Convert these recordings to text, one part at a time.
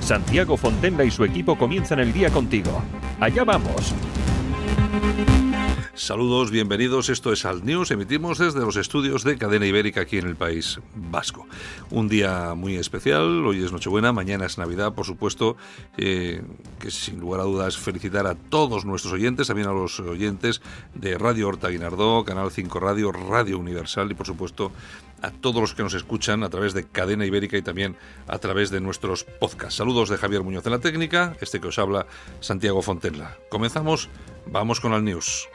Santiago Fontenla y su equipo comienzan el día contigo. Allá vamos. Saludos, bienvenidos. Esto es Alt News. Emitimos desde los estudios de Cadena Ibérica aquí en el País Vasco. Un día muy especial. Hoy es Nochebuena, mañana es Navidad, por supuesto. Eh, que sin lugar a dudas felicitar a todos nuestros oyentes, también a los oyentes de Radio Horta Guinardó, Canal 5 Radio, Radio Universal y por supuesto a todos los que nos escuchan a través de Cadena Ibérica y también a través de nuestros podcasts. Saludos de Javier Muñoz en la técnica, este que os habla Santiago Fontenla. Comenzamos, vamos con el news.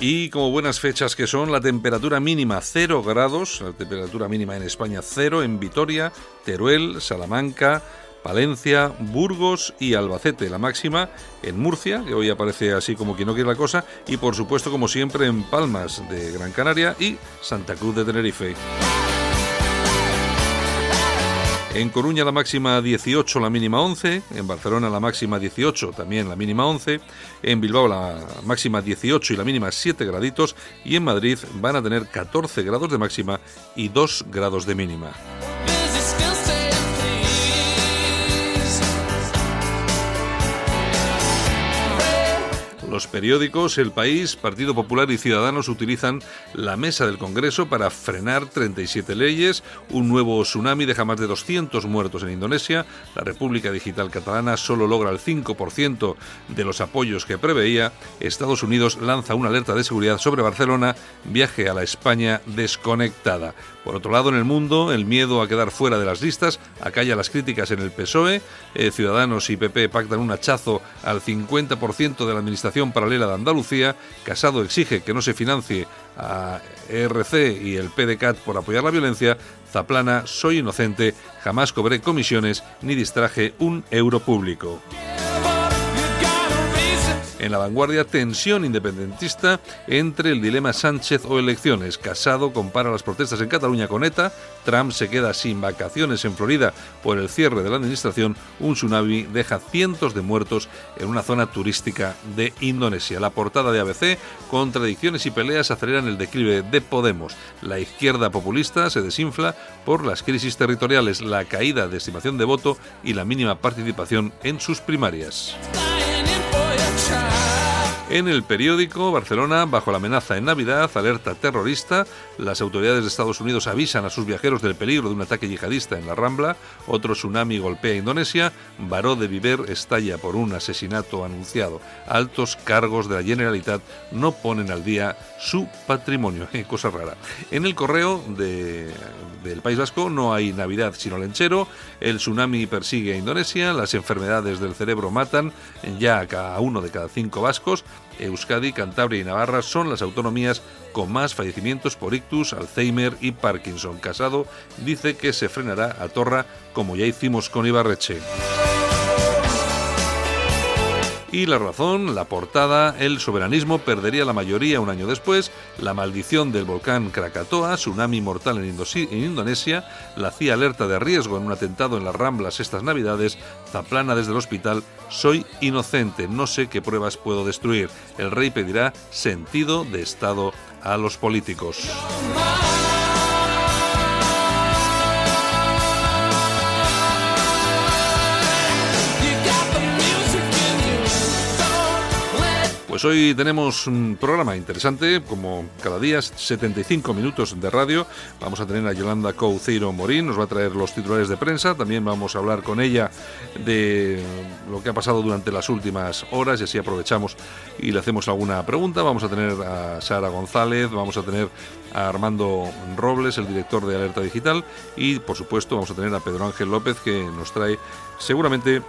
Y como buenas fechas que son, la temperatura mínima 0 grados, la temperatura mínima en España 0, en Vitoria, Teruel, Salamanca, Palencia, Burgos y Albacete. La máxima en Murcia, que hoy aparece así como quien no quiere la cosa, y por supuesto, como siempre, en Palmas de Gran Canaria y Santa Cruz de Tenerife. En Coruña la máxima 18, la mínima 11. En Barcelona la máxima 18, también la mínima 11. En Bilbao la máxima 18 y la mínima 7 graditos. Y en Madrid van a tener 14 grados de máxima y 2 grados de mínima. Los periódicos El País, Partido Popular y Ciudadanos utilizan la mesa del Congreso para frenar 37 leyes, un nuevo tsunami deja más de 200 muertos en Indonesia, la República Digital Catalana solo logra el 5% de los apoyos que preveía, Estados Unidos lanza una alerta de seguridad sobre Barcelona, viaje a la España desconectada. Por otro lado, en el mundo, el miedo a quedar fuera de las listas acalla las críticas en el PSOE, eh, Ciudadanos y PP pactan un hachazo al 50% de la administración paralela de Andalucía, Casado exige que no se financie a ERC y el PDCAT por apoyar la violencia, Zaplana, soy inocente, jamás cobré comisiones ni distraje un euro público. En la vanguardia, tensión independentista entre el dilema Sánchez o elecciones. Casado compara las protestas en Cataluña con ETA. Trump se queda sin vacaciones en Florida por el cierre de la administración. Un tsunami deja cientos de muertos en una zona turística de Indonesia. La portada de ABC, contradicciones y peleas aceleran el declive de Podemos. La izquierda populista se desinfla por las crisis territoriales, la caída de estimación de voto y la mínima participación en sus primarias. En el periódico Barcelona, bajo la amenaza en Navidad, alerta terrorista, las autoridades de Estados Unidos avisan a sus viajeros del peligro de un ataque yihadista en la Rambla, otro tsunami golpea Indonesia, Baró de Viver estalla por un asesinato anunciado, altos cargos de la Generalitat no ponen al día su patrimonio, cosa rara. En el correo del País Vasco no hay Navidad sino lenchero, el tsunami persigue a Indonesia, las enfermedades del cerebro matan ya a uno de cada cinco vascos, Euskadi, Cantabria y Navarra son las autonomías con más fallecimientos por ictus, Alzheimer y Parkinson. Casado dice que se frenará a Torra como ya hicimos con Ibarreche. Y la razón, la portada, el soberanismo perdería la mayoría un año después, la maldición del volcán Krakatoa, tsunami mortal en, Indonesia, la CIA alerta de riesgo en un atentado en las Ramblas estas Navidades, Zaplana desde el hospital, soy inocente, no sé qué pruebas puedo destruir. El rey pedirá sentido de Estado a los políticos. Pues hoy tenemos un programa interesante, como cada día, 75 minutos de radio. Vamos a tener a Yolanda Couceiro Morín, nos va a traer los titulares de prensa. También vamos a hablar con ella de lo que ha pasado durante las últimas horas y así aprovechamos y le hacemos alguna pregunta. Vamos a tener a Sara González, vamos a tener a Armando Robles, el director de Alerta Digital, y por supuesto vamos a tener a Pedro Ángel López que nos trae seguramente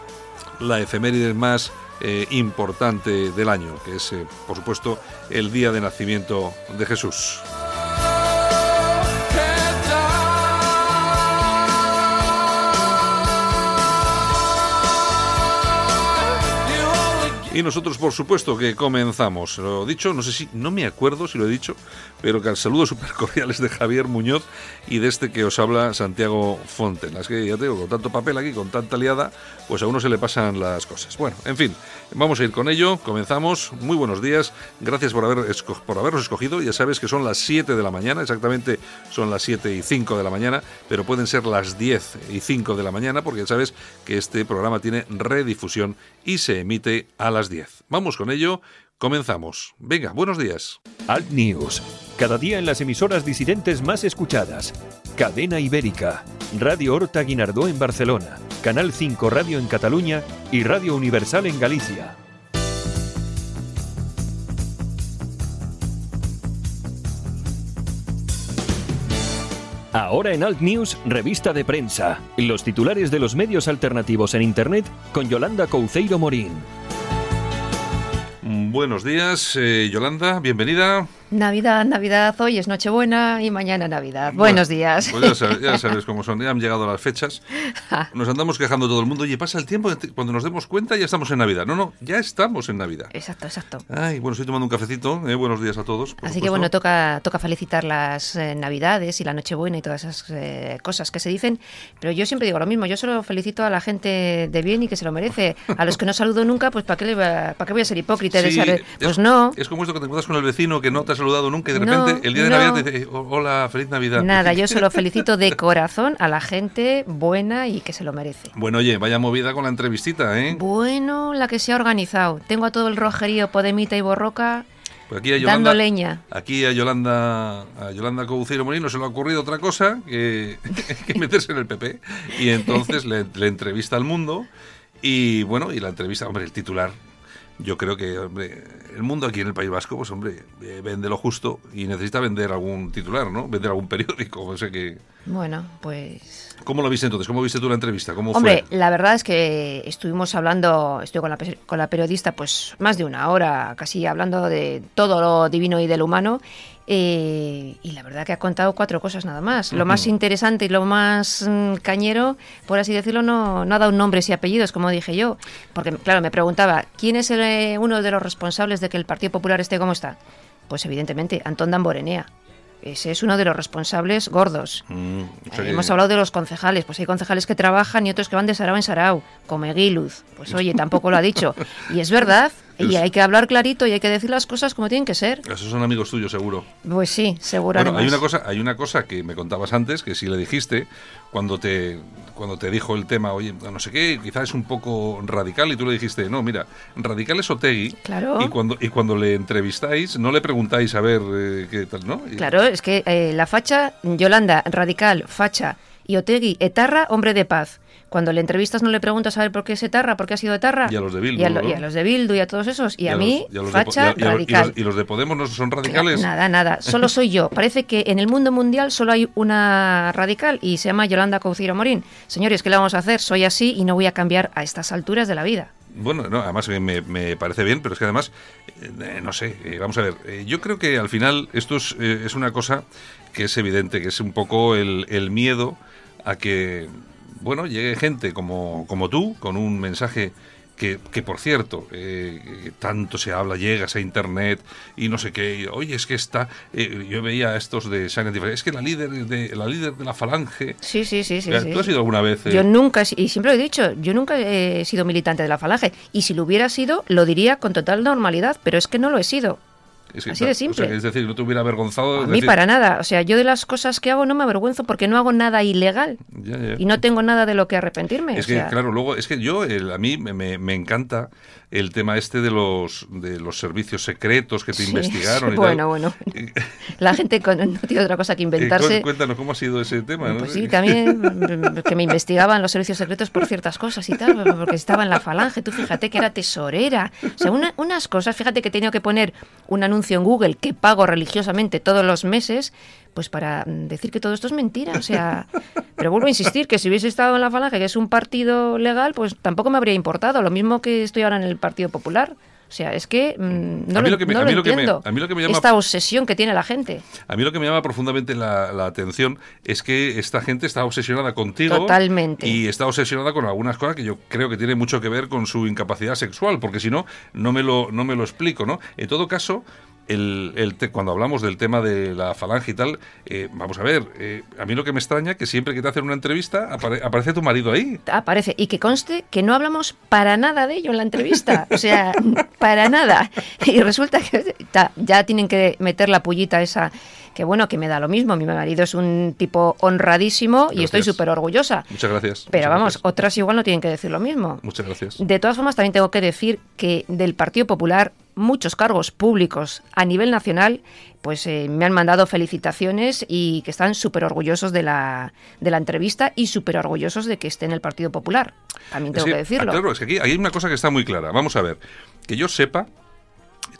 la efeméride más eh, importante del año, que es, eh, por supuesto, el día de nacimiento de Jesús. Y nosotros, por supuesto, que comenzamos. Lo dicho, no sé si, no me acuerdo si lo he dicho, pero que al saludo súper cordiales de Javier Muñoz y de este que os habla Santiago Fonten. Es que ya te digo, con tanto papel aquí, con tanta liada, pues a uno se le pasan las cosas. Bueno, en fin, vamos a ir con ello. Comenzamos. Muy buenos días. Gracias por, haber por habernos escogido. Ya sabes que son las 7 de la mañana, exactamente son las 7 y 5 de la mañana, pero pueden ser las 10 y 5 de la mañana, porque ya sabes que este programa tiene redifusión y se emite a las 10. Vamos con ello, comenzamos. Venga, buenos días. Alt News, cada día en las emisoras disidentes más escuchadas. Cadena Ibérica, Radio Horta Guinardó en Barcelona, Canal 5 Radio en Cataluña y Radio Universal en Galicia. Ahora en Alt News, revista de prensa. Los titulares de los medios alternativos en Internet con Yolanda Couceiro Morín. Buenos días, eh, Yolanda, bienvenida. Navidad, Navidad, hoy es Nochebuena y mañana Navidad. Buenos días. Pues ya, sabes, cómo son, ya han llegado las fechas. Nos andamos quejando todo el mundo. Oye, pasa el tiempo, cuando nos demos cuenta ya estamos en Navidad. No, no, ya estamos en Navidad. Exacto, exacto. Ay, bueno, estoy tomando un cafecito. Eh, buenos días a todos. Así que bueno, toca, toca felicitar las eh, Navidades y la Nochebuena y todas esas eh, cosas que se dicen. Pero yo siempre digo lo mismo, yo solo felicito a la gente de bien y que se lo merece. A los que no saludo nunca, pues ¿para qué, le ¿para qué voy a ser hipócrita? pues no. Es como esto que te encuentras con el vecino que no te ha saludado nunca y de repente el día de Navidad dice, hola, feliz Navidad. Nada, yo solo felicito de corazón a la gente buena y que se lo merece. Bueno, oye, vaya movida con la entrevistita, ¿eh? Bueno, la que se ha organizado. Tengo a todo el rojerío Podemita y Borroca pues aquí a Yolanda, dando leña. Aquí a Yolanda, a Yolanda Cobucero Molino se le ha ocurrido otra cosa que, que meterse en el PP. Y entonces le, le entrevista al mundo. Y bueno, y la entrevista, hombre, el titular yo creo que hombre, el mundo aquí en el País Vasco, pues hombre, eh, vende lo justo y necesita vender algún titular, ¿no? Vender algún periódico, o sea que... Bueno, pues... ¿Cómo lo viste entonces? ¿Cómo viste tú la entrevista? ¿Cómo hombre, la verdad es que estuvimos hablando, estoy con la, con la periodista pues más de una hora, casi hablando de todo lo divino y del humano eh, y la verdad que ha contado cuatro cosas nada más. Lo más interesante y lo más mm, cañero, por así decirlo, no, no ha dado nombres y apellidos, como dije yo. Porque, claro, me preguntaba, ¿quién es eh, uno de los responsables de que el Partido Popular esté como está? Pues evidentemente, Antón Damborenea. Ese es uno de los responsables gordos. Mm, hemos hablado de los concejales. Pues hay concejales que trabajan y otros que van de Sarao en Sarao, como Eguiluz. Pues oye, tampoco lo ha dicho. Y es verdad, y hay que hablar clarito y hay que decir las cosas como tienen que ser. Esos son amigos tuyos, seguro. Pues sí, seguro. Bueno, hay una cosa, hay una cosa que me contabas antes, que si le dijiste cuando te cuando te dijo el tema, oye, no sé qué, quizás es un poco radical y tú le dijiste, no, mira, radical es Otegui. Claro. Y cuando y cuando le entrevistáis, no le preguntáis a ver eh, qué tal, ¿no? Claro, es que eh, la facha Yolanda radical, facha y Otegui etarra, hombre de paz cuando le entrevistas no le preguntas a ver por qué es etarra, por qué ha sido etarra. Y a los de Bildu. Y a, los de Bildu y a todos esos. Y, a, mí, facha radical. Y los, de Podemos no son radicales? Nada, nada. Solo soy yo. Parece que en el mundo mundial solo hay una radical y se llama Yolanda Couciro Morín. Señores, ¿qué le vamos a hacer? Soy así y no voy a cambiar a estas alturas de la vida. Bueno, no, además me, me, parece bien, pero es que además, eh, no sé, eh, vamos a ver, eh, yo creo que al final esto es, es, una cosa que es evidente, que es un poco el, el miedo a que bueno, llegue gente como, como tú, con un mensaje que, que por cierto, eh, tanto se habla, llegas a internet y no sé qué, oye, es que está, eh, yo veía a estos de Silent es que la líder de la líder de la falange. Sí, sí, sí, sí. ¿Tú has sido alguna vez? Yo eh? nunca, y siempre lo he dicho, yo nunca he sido militante de la falange, y si lo hubiera sido, lo diría con total normalidad, pero es que no lo he sido. Así de simple. es decir, no te hubiera avergonzado. A mí para nada. O sea, yo de las cosas que hago no me avergüenzo porque no hago nada ilegal. Y no tengo nada de lo que arrepentirme. Es que, claro, luego, es que yo, a mí me, me, encanta el tema este de los de los servicios secretos que te investigaron. Y bueno, bueno. La gente no tiene otra cosa que eh, inventarse. Cuéntanos cómo ha sido ese tema. Pues sí, también que me investigaban los servicios secretos por ciertas cosas y tal, porque estaba en la falange. Tú fíjate que era tesorera. O sea, unas cosas, fíjate que he tenido que poner un anuncio anuncio en Google que pago religiosamente todos los meses, pues para decir que todo esto es mentira. O sea, pero vuelvo a insistir que si hubiese estado en la Falange, que es un partido legal, pues tampoco me habría importado. Lo mismo que estoy ahora en el Partido Popular. O sea, es que no lo, entiendo. Esta obsesión que tiene la gente. A mí lo que me llama profundamente la, la, atención es que esta gente está obsesionada contigo. Totalmente. Y está obsesionada con algunas cosas que yo creo que tienen mucho que ver con su incapacidad sexual, porque si no, no me lo, no me lo explico, ¿no? En todo caso, el, el cuando hablamos del tema de la falange y tal, eh, vamos a ver, eh, a mí lo que me extraña es que siempre que te hacen una entrevista aparece tu marido ahí. Aparece, y que conste que no hablamos para nada de ello en la entrevista, o sea, para nada. Y resulta que ya tienen que meter la pullita esa que bueno, que me da lo mismo. Mi marido es un tipo honradísimo y estoy súper orgullosa. Muchas gracias. Pero vamos, otras igual no tienen que decir lo mismo. Muchas gracias. De todas formas, también tengo que decir que del Partido Popular muchos cargos públicos a nivel nacional pues eh, me han mandado felicitaciones y que están súper orgullosos de la, de la entrevista y súper orgullosos de que esté en el Partido Popular. También tengo que decirlo. Claro, es que aquí hay una cosa que está muy clara. Vamos a ver, que yo sepa,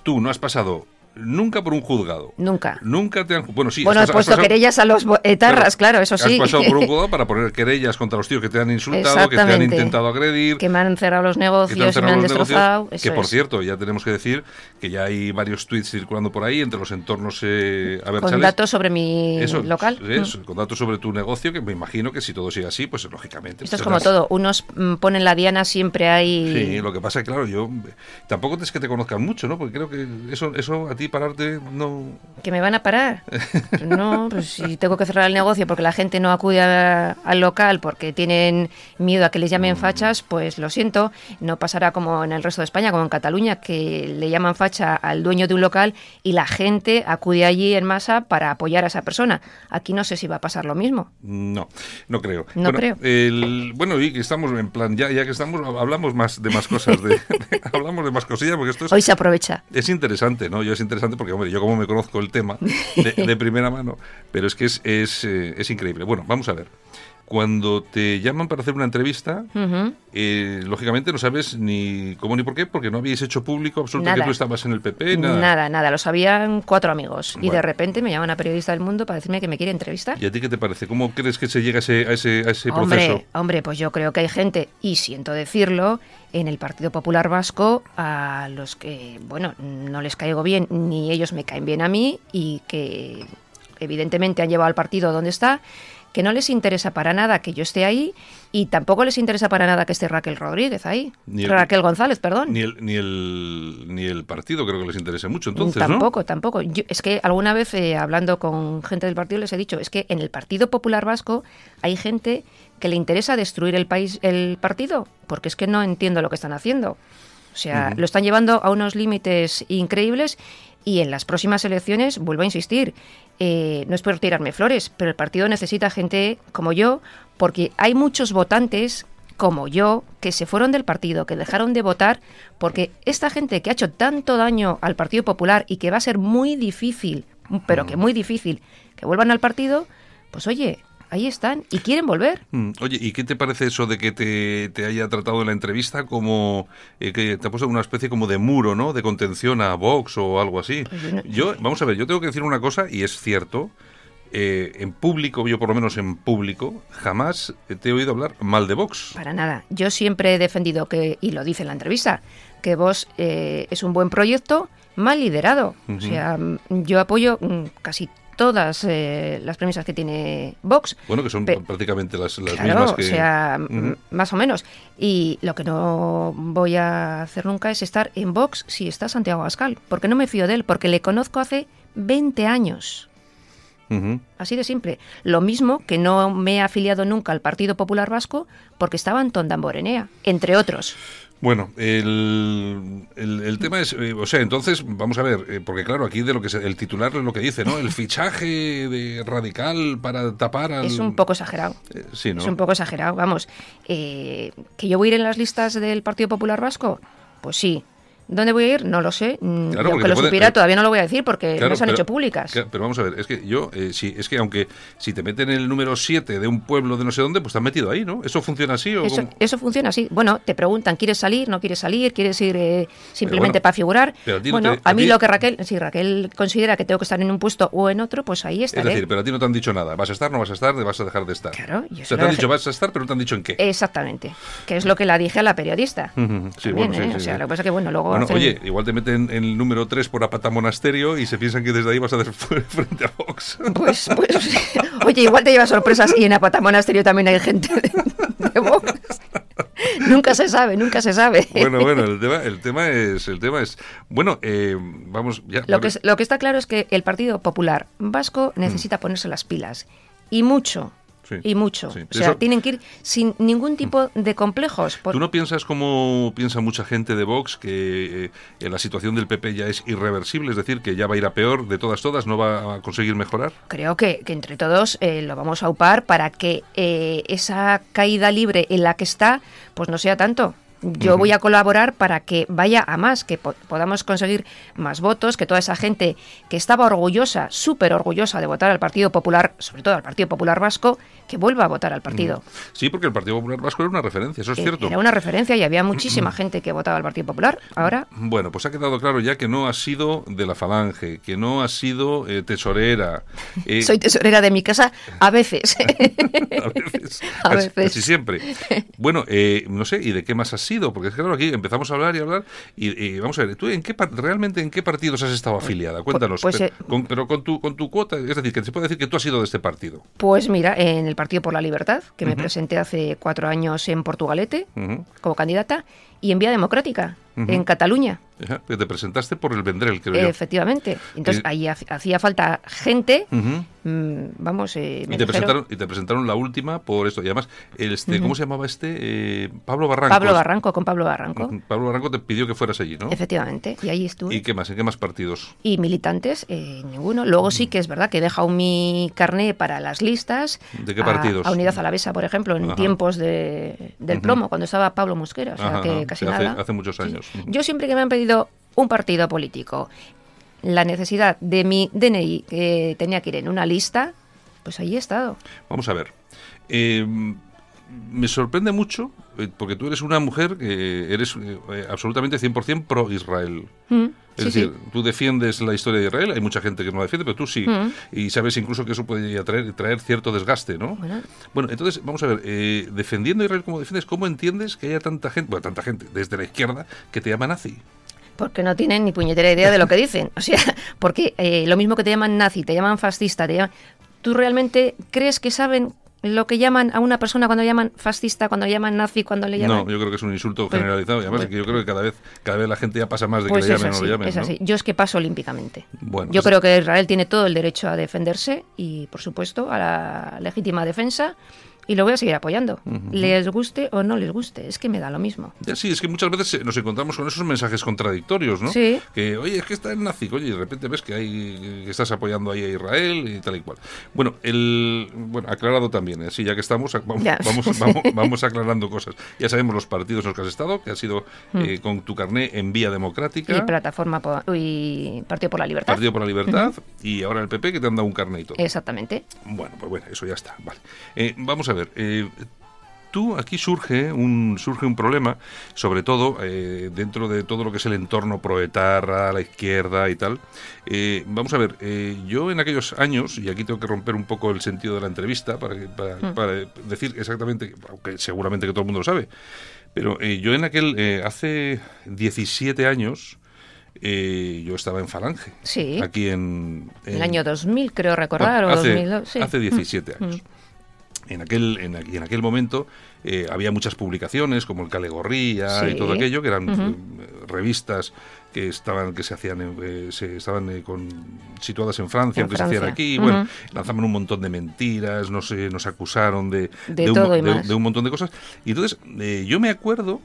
tú no has pasado nunca por un juzgado. Nunca. Nunca te han. Bueno, sí. Bueno, has, puesto querellas a los etarras, claro, eso sí. Has pasado por un juzgado para poner querellas contra los tíos que te han insultado, que te han intentado agredir. Que me han cerrado los negocios y me han destrozado. que por cierto, ya tenemos que decir que ya hay varios tweets circulando por ahí entre los entornos eh, Con datos sobre mi local. Eso, Con datos sobre tu negocio, que me imagino que si todo sigue así, pues lógicamente. Esto es como todo. Unos mm, ponen la diana, siempre hay. Sí, lo que pasa es que, claro, yo. Tampoco es que te conozcan mucho, ¿no? Porque creo que eso, eso a ti pararte no... ¿Que me van a parar? no, pues si tengo que cerrar el negocio porque la gente no acude al local porque tienen miedo a que les llamen mm. fachas, pues lo siento, no pasará como en el resto de España, como en Cataluña, que le llaman facha al dueño de un local y la gente acude allí en masa para apoyar a esa persona. Aquí no sé si va a pasar lo mismo. No, no creo. No bueno, creo. El, bueno, y que estamos en plan, ya, ya que estamos, hablamos más de más cosas, de, hablamos de más cosillas, porque esto es... Hoy se aprovecha. Es interesante, ¿no? Yo es interesante porque, hombre, yo como me conozco el tema de, primera mano, pero es que es, es, eh, es increíble. Bueno, vamos a ver cuando te llaman para hacer una entrevista, eh, lógicamente no sabes ni cómo ni por qué, porque no habíais hecho público absolutamente que tú estabas en el PP. Nada, nada, nada. Lo sabían cuatro amigos. Y de repente me llaman a Periodista del Mundo para decirme que me quiere entrevistar. ¿Y a ti qué te parece? ¿Cómo crees que se llega a ese, a ese, hombre, proceso? Hombre, pues yo creo que hay gente, y siento decirlo, en el Partido Popular Vasco a los que, bueno, no les caigo bien, ni ellos me caen bien a mí, y que evidentemente han llevado al partido donde está que no les interesa para nada que yo esté ahí y tampoco les interesa para nada que esté Raquel Rodríguez ahí. Raquel González, perdón. Ni el, ni, el, ni el partido creo que les interese mucho, entonces, Tampoco, tampoco. es que alguna vez, eh, hablando con gente del partido, les he dicho, es que en el Partido Popular Vasco hay gente que le interesa destruir el país, el partido, porque es que no entiendo lo que están haciendo. O sea, lo están llevando a unos límites increíbles y en las próximas elecciones, vuelvo a insistir, eh, no es por tirarme flores, pero el partido necesita gente como yo, porque hay muchos votantes como yo que se fueron del partido, que dejaron de votar, porque esta gente que ha hecho tanto daño al Partido Popular y que va a ser muy difícil, pero que mm. muy difícil, que vuelvan al partido, pues oye, ahí están y quieren volver. Mm, oye, ¿y qué te parece eso de que te, haya tratado en la entrevista como eh, que te ha puesto una especie como de muro, ¿no? De contención a Vox o algo así. Pues yo, vamos a ver, yo tengo que decir una cosa y es cierto. Eh, en público, yo por lo menos en público, jamás te he oído hablar mal de Vox. Para nada. Yo siempre he defendido que, y lo dice en la entrevista, que Vox eh, es un buen proyecto mal liderado. O sea, yo apoyo mm, casi todas eh, las premisas que tiene Vox. Bueno, que son prácticamente las, mismas que... o sea, más o menos. Y lo que no voy a hacer nunca es estar en Vox si está Santiago Abascal, porque no me fío de él, porque le conozco hace 20 años. Así de simple. Lo mismo que no me he afiliado nunca al Partido Popular Vasco porque estaba Antón Damborenea, entre otros. Bueno, el, el, tema es, eh, o sea, entonces, vamos a ver, eh, porque claro, aquí de lo que el titular es lo que dice, ¿no? El fichaje de radical para tapar al... Es un poco exagerado. Eh, sí, ¿no? Es un poco exagerado, vamos. ¿Que yo voy a ir en las listas del Partido Popular Vasco? Pues sí. ¿Dónde voy a ir? No lo sé. Mm, Claro, aunque lo puede- supiera, eh, todavía no lo voy a decir porque Claro, no se han pero- hecho públicas. Claro, pero vamos a ver, es que yo, eh, sí, es que aunque si te meten el número 7 de un pueblo de no sé dónde, pues te han metido ahí, ¿no? ¿Eso funciona así o Eso, cómo? eso funciona así. Bueno, te preguntan, ¿quieres salir? ¿No quieres salir? ¿Quieres ir eh, simplemente bueno, para figurar? pero a ti no bueno, te- a, a mí ti- lo que Raquel, si Raquel considera que tengo que estar en un puesto o en otro, pues ahí Es estaré. decir, pero a ti no te han dicho nada. ¿Vas a estar, no vas a estar, vas a dejar de estar? Claro, yo O se sea, te han dejé- dicho vas a estar, pero no te han dicho en qué. Exactamente. Que es lo que la dije a la periodista. Ujú, Sí, También, bueno, sí, ¿eh? sí, O sea, lo que pasa es que, bueno, luego Bueno, oye, igual te meten en el número 3 por Apata Monasterio y se piensan que desde ahí vas a hacer frente a Vox. Pues, pues, oye, igual te lleva sorpresas y en Apata Monasterio también hay gente de, de Vox. nunca se sabe, nunca se sabe. bueno, bueno, el tema, el tema es, el tema es, bueno, eh, vamos, ya. Lo vale. que, es- lo que está claro es que el Partido Popular Vasco necesita ponerse las pilas. Y mucho. Mm. Sí, Y mucho. sí. O sea, Eso- tienen que ir sin ningún tipo de complejos. por- ¿Tú no piensas como piensa mucha gente de Vox que eh, la situación del PP ya es irreversible? Es decir, que ya va a ir a peor de todas, todas, no va a conseguir mejorar. Creo que, que entre todos eh, lo vamos a upar para que eh, esa caída libre en la que está, pues no sea tanto. Yo voy a colaborar para que vaya a más, que po- podamos conseguir más votos, que toda esa gente que estaba orgullosa, súper orgullosa de votar al Partido Popular, sobre todo al Partido Popular Vasco, que vuelva a votar al partido. Sí, porque el Partido Popular Vasco era una referencia, eso es Eh, cierto. Era una referencia y había muchísima gente que votaba al Partido Popular. Ahora, Bueno, pues ha quedado claro ya que no ha sido de la Falange, que no ha sido eh, tesorera. eh, soy tesorera de mi casa a veces. a veces, A casi, veces. casi siempre. Bueno, eh, no sé, ¿y de qué más has sido? Porque es que claro, aquí empezamos a hablar y hablar y, y vamos a ver, ¿tú en qué realmente en qué partidos has estado afiliada? Cuéntanos, pues, pero, eh, con, pero con tu con tu cuota, es decir, que se puede decir que tú has sido de este partido. Pues mira, en el Partido por la Libertad, que me presenté hace cuatro años en Portugalete como candidata, y en Vía Democrática, Ujú. en Cataluña, que te presentaste por el Vendrell, creo yo. efectivamente. Entonces Y- ahí ha- hacía falta gente, Ujú. mm, vamos, eh, me Y te, presentaron, y te presentaron la última por esto. Y además, este, ¿cómo se llamaba este? Eh, Pablo Barranco. Pablo Barranco, con Pablo Barranco. Pablo Barranco te pidió que fueras allí, ¿no? efectivamente, y ahí estuve. ¿Y qué más? ¿En qué más partidos? Y militantes, eh, ninguno. Luego sí que es verdad que he dejado mi carné para las listas. ¿De qué a- partidos? A, Unidad Alavesa, por ejemplo, en Ajá. tiempos de, del plomo, cuando estaba Pablo Mosquera, o sea que casi sí, hace- nada. hace muchos años. Yo siempre que me han pedido un partido político, la necesidad de mi DNI que tenía que ir en una lista, pues ahí he estado. Vamos a ver. Eh, me sorprende mucho, eh, porque tú eres una mujer que eres eh, absolutamente 100% pro-Israel. Mm, Es sí, decir, sí. tú defiendes la historia de Israel, hay mucha gente que no la defiende, pero tú sí. Mm. Y sabes incluso que eso puede traer, traer cierto desgaste, ¿no? Bueno, Bueno, entonces, vamos a ver, eh, defendiendo a Israel como defiendes, ¿cómo entiendes que haya tanta gente, bueno, tanta gente, desde la izquierda, que te llama nazi? porque no tienen ni puñetera idea de lo que dicen. O sea, porque eh, lo mismo que te llaman nazi, te llaman fascista, te llaman... ¿Tú realmente crees que saben lo que llaman a una persona cuando llaman fascista, cuando llaman nazi, cuando le llaman... No, yo creo que es un insulto Pues- generalizado. Y además, pues- que yo creo que cada vez, cada vez la gente ya pasa más de Pues que le es llamen o no le llamen. es ¿no? así. Yo es que paso olímpicamente. Bueno, Yo pues- creo que Israel tiene todo el derecho a defenderse y, por supuesto, a la legítima defensa y lo voy a seguir apoyando. Les guste o no les guste, es que me da lo mismo. Ya sí, es que muchas veces nos encontramos con esos mensajes contradictorios, ¿no? Sí. Que, oye, es que está el nazi, oye, y de repente ves que hay que estás apoyando ahí a Israel y tal y cual. Bueno, el bueno, aclarado también, ¿eh? sí, ya que estamos, vamos, Ya. vamos, vamos, vamos aclarando cosas. Ya sabemos los partidos en los que has estado, que ha sido Mm. eh, con tu carné en vía democrática, Y Plataforma y Partido por la Libertad. Partido por la Libertad, y ahora el PP que te han dado un carné y todo. Exactamente. Bueno, pues bueno, eso ya está. Vale. Eh, vamos a ver. Eh, tú aquí surge un surge un problema, sobre todo eh, dentro de todo lo que es el entorno proetarra, la izquierda y tal. Eh, vamos a ver. eh, yo en aquellos años y aquí tengo que romper un poco el sentido de la entrevista para, para, Mm. para decir exactamente, aunque seguramente que todo el mundo lo sabe, pero eh, yo en aquel eh, hace 17 años. eh, yo estaba en Falange. Sí. Aquí en. En el año 2000, creo recordar, bueno, o hace, 2002. sí. hace 17 años. Mm. En aquel, en, en aquel momento eh, había muchas publicaciones como el Calegorría y todo aquello, que eran eh, revistas que estaban que se hacían en- eh, se estaban eh, con, situadas en Francia, En aunque se hacían aquí, bueno, lanzaban un montón de mentiras, no sé, nos acusaron de, De un, todo mo- y de- más. de un montón de cosas. Y entonces eh, yo me acuerdo,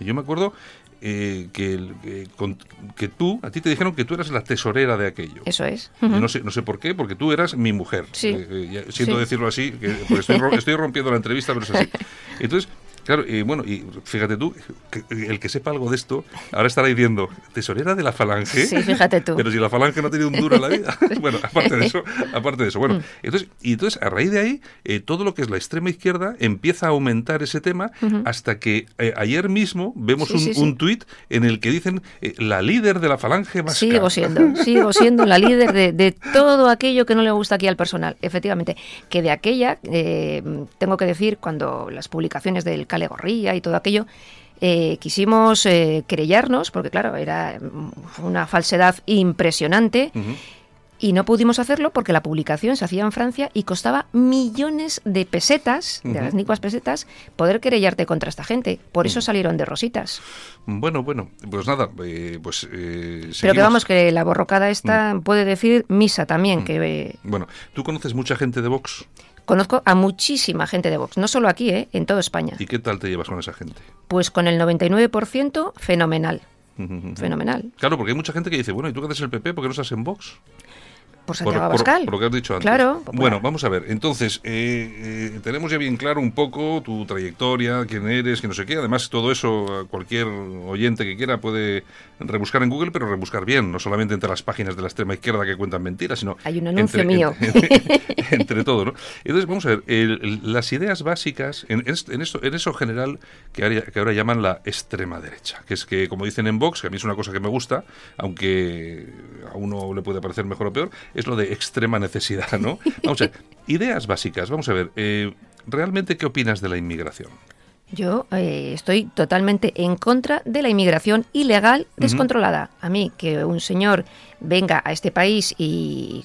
yo me acuerdo eh, que, que, con- que tú, a ti te dijeron que tú eras la tesorera de aquello. Eso es. No sé, no sé por qué, porque tú eras mi mujer. Sí. Eh, eh, siento Sí. decirlo así, que, estoy, estoy rompiendo la entrevista, pero es así. Entonces, Claro, y bueno, y fíjate tú, que el que sepa algo de esto, ahora estará diciendo, tesorera de la falange. Sí, fíjate tú. Pero si la falange no ha tenido un duro en la vida. bueno, aparte de eso, aparte de eso. Bueno, mm. entonces, y entonces a raíz de ahí, eh, todo lo que es la extrema izquierda empieza a aumentar ese tema hasta que eh, ayer mismo vemos un, un tuit en el que dicen eh, la líder de la falange más Sigo siendo, sigo siendo la líder de, de, todo aquello que no le gusta aquí al personal, efectivamente. Que de aquella, tengo que decir, cuando las publicaciones del Gorría y todo aquello, eh, quisimos eh, querellarnos, porque claro, era una falsedad impresionante. Y no pudimos hacerlo porque la publicación se hacía en Francia y costaba millones de pesetas, de las nicuas pesetas, poder querellarte contra esta gente. Por eso salieron de rositas. Bueno, bueno, pues nada, eh, pues... Pero que vamos, que la borrocada esta mm. puede decir misa también. que Bueno, ¿tú conoces mucha gente de Vox? Conozco a muchísima gente de Vox, no solo aquí, ¿eh? en toda España. ¿Y qué tal te llevas con esa gente? Pues con el 99% fenomenal. Fenomenal. Claro, porque hay mucha gente que dice, bueno, ¿y tú qué haces el PP? ¿Por qué no estás en Vox? Por Santiago Abascal. Por, lo que has dicho antes. Claro. Bueno, vamos a ver. Entonces, eh, eh, tenemos ya bien claro un poco tu trayectoria, quién eres, que no sé qué. Además, todo eso cualquier oyente que quiera puede rebuscar en Google, pero rebuscar bien, no solamente entre las páginas de la extrema izquierda que cuentan mentiras, sino... Hay un anuncio mío. Entre, todo, ¿no? Entonces, vamos a ver, las ideas básicas, en, en, eso, en eso general, que que ahora llaman la extrema derecha, que es que, como dicen en Vox, que a mí es una cosa que me gusta, aunque a uno le puede parecer mejor o peor, es lo de extrema necesidad, ¿no? Vamos a ver, ideas básicas, vamos a ver, eh, ¿realmente qué opinas de la inmigración? Yo eh, estoy totalmente en contra de la inmigración ilegal descontrolada. A mí que un señor venga a este país y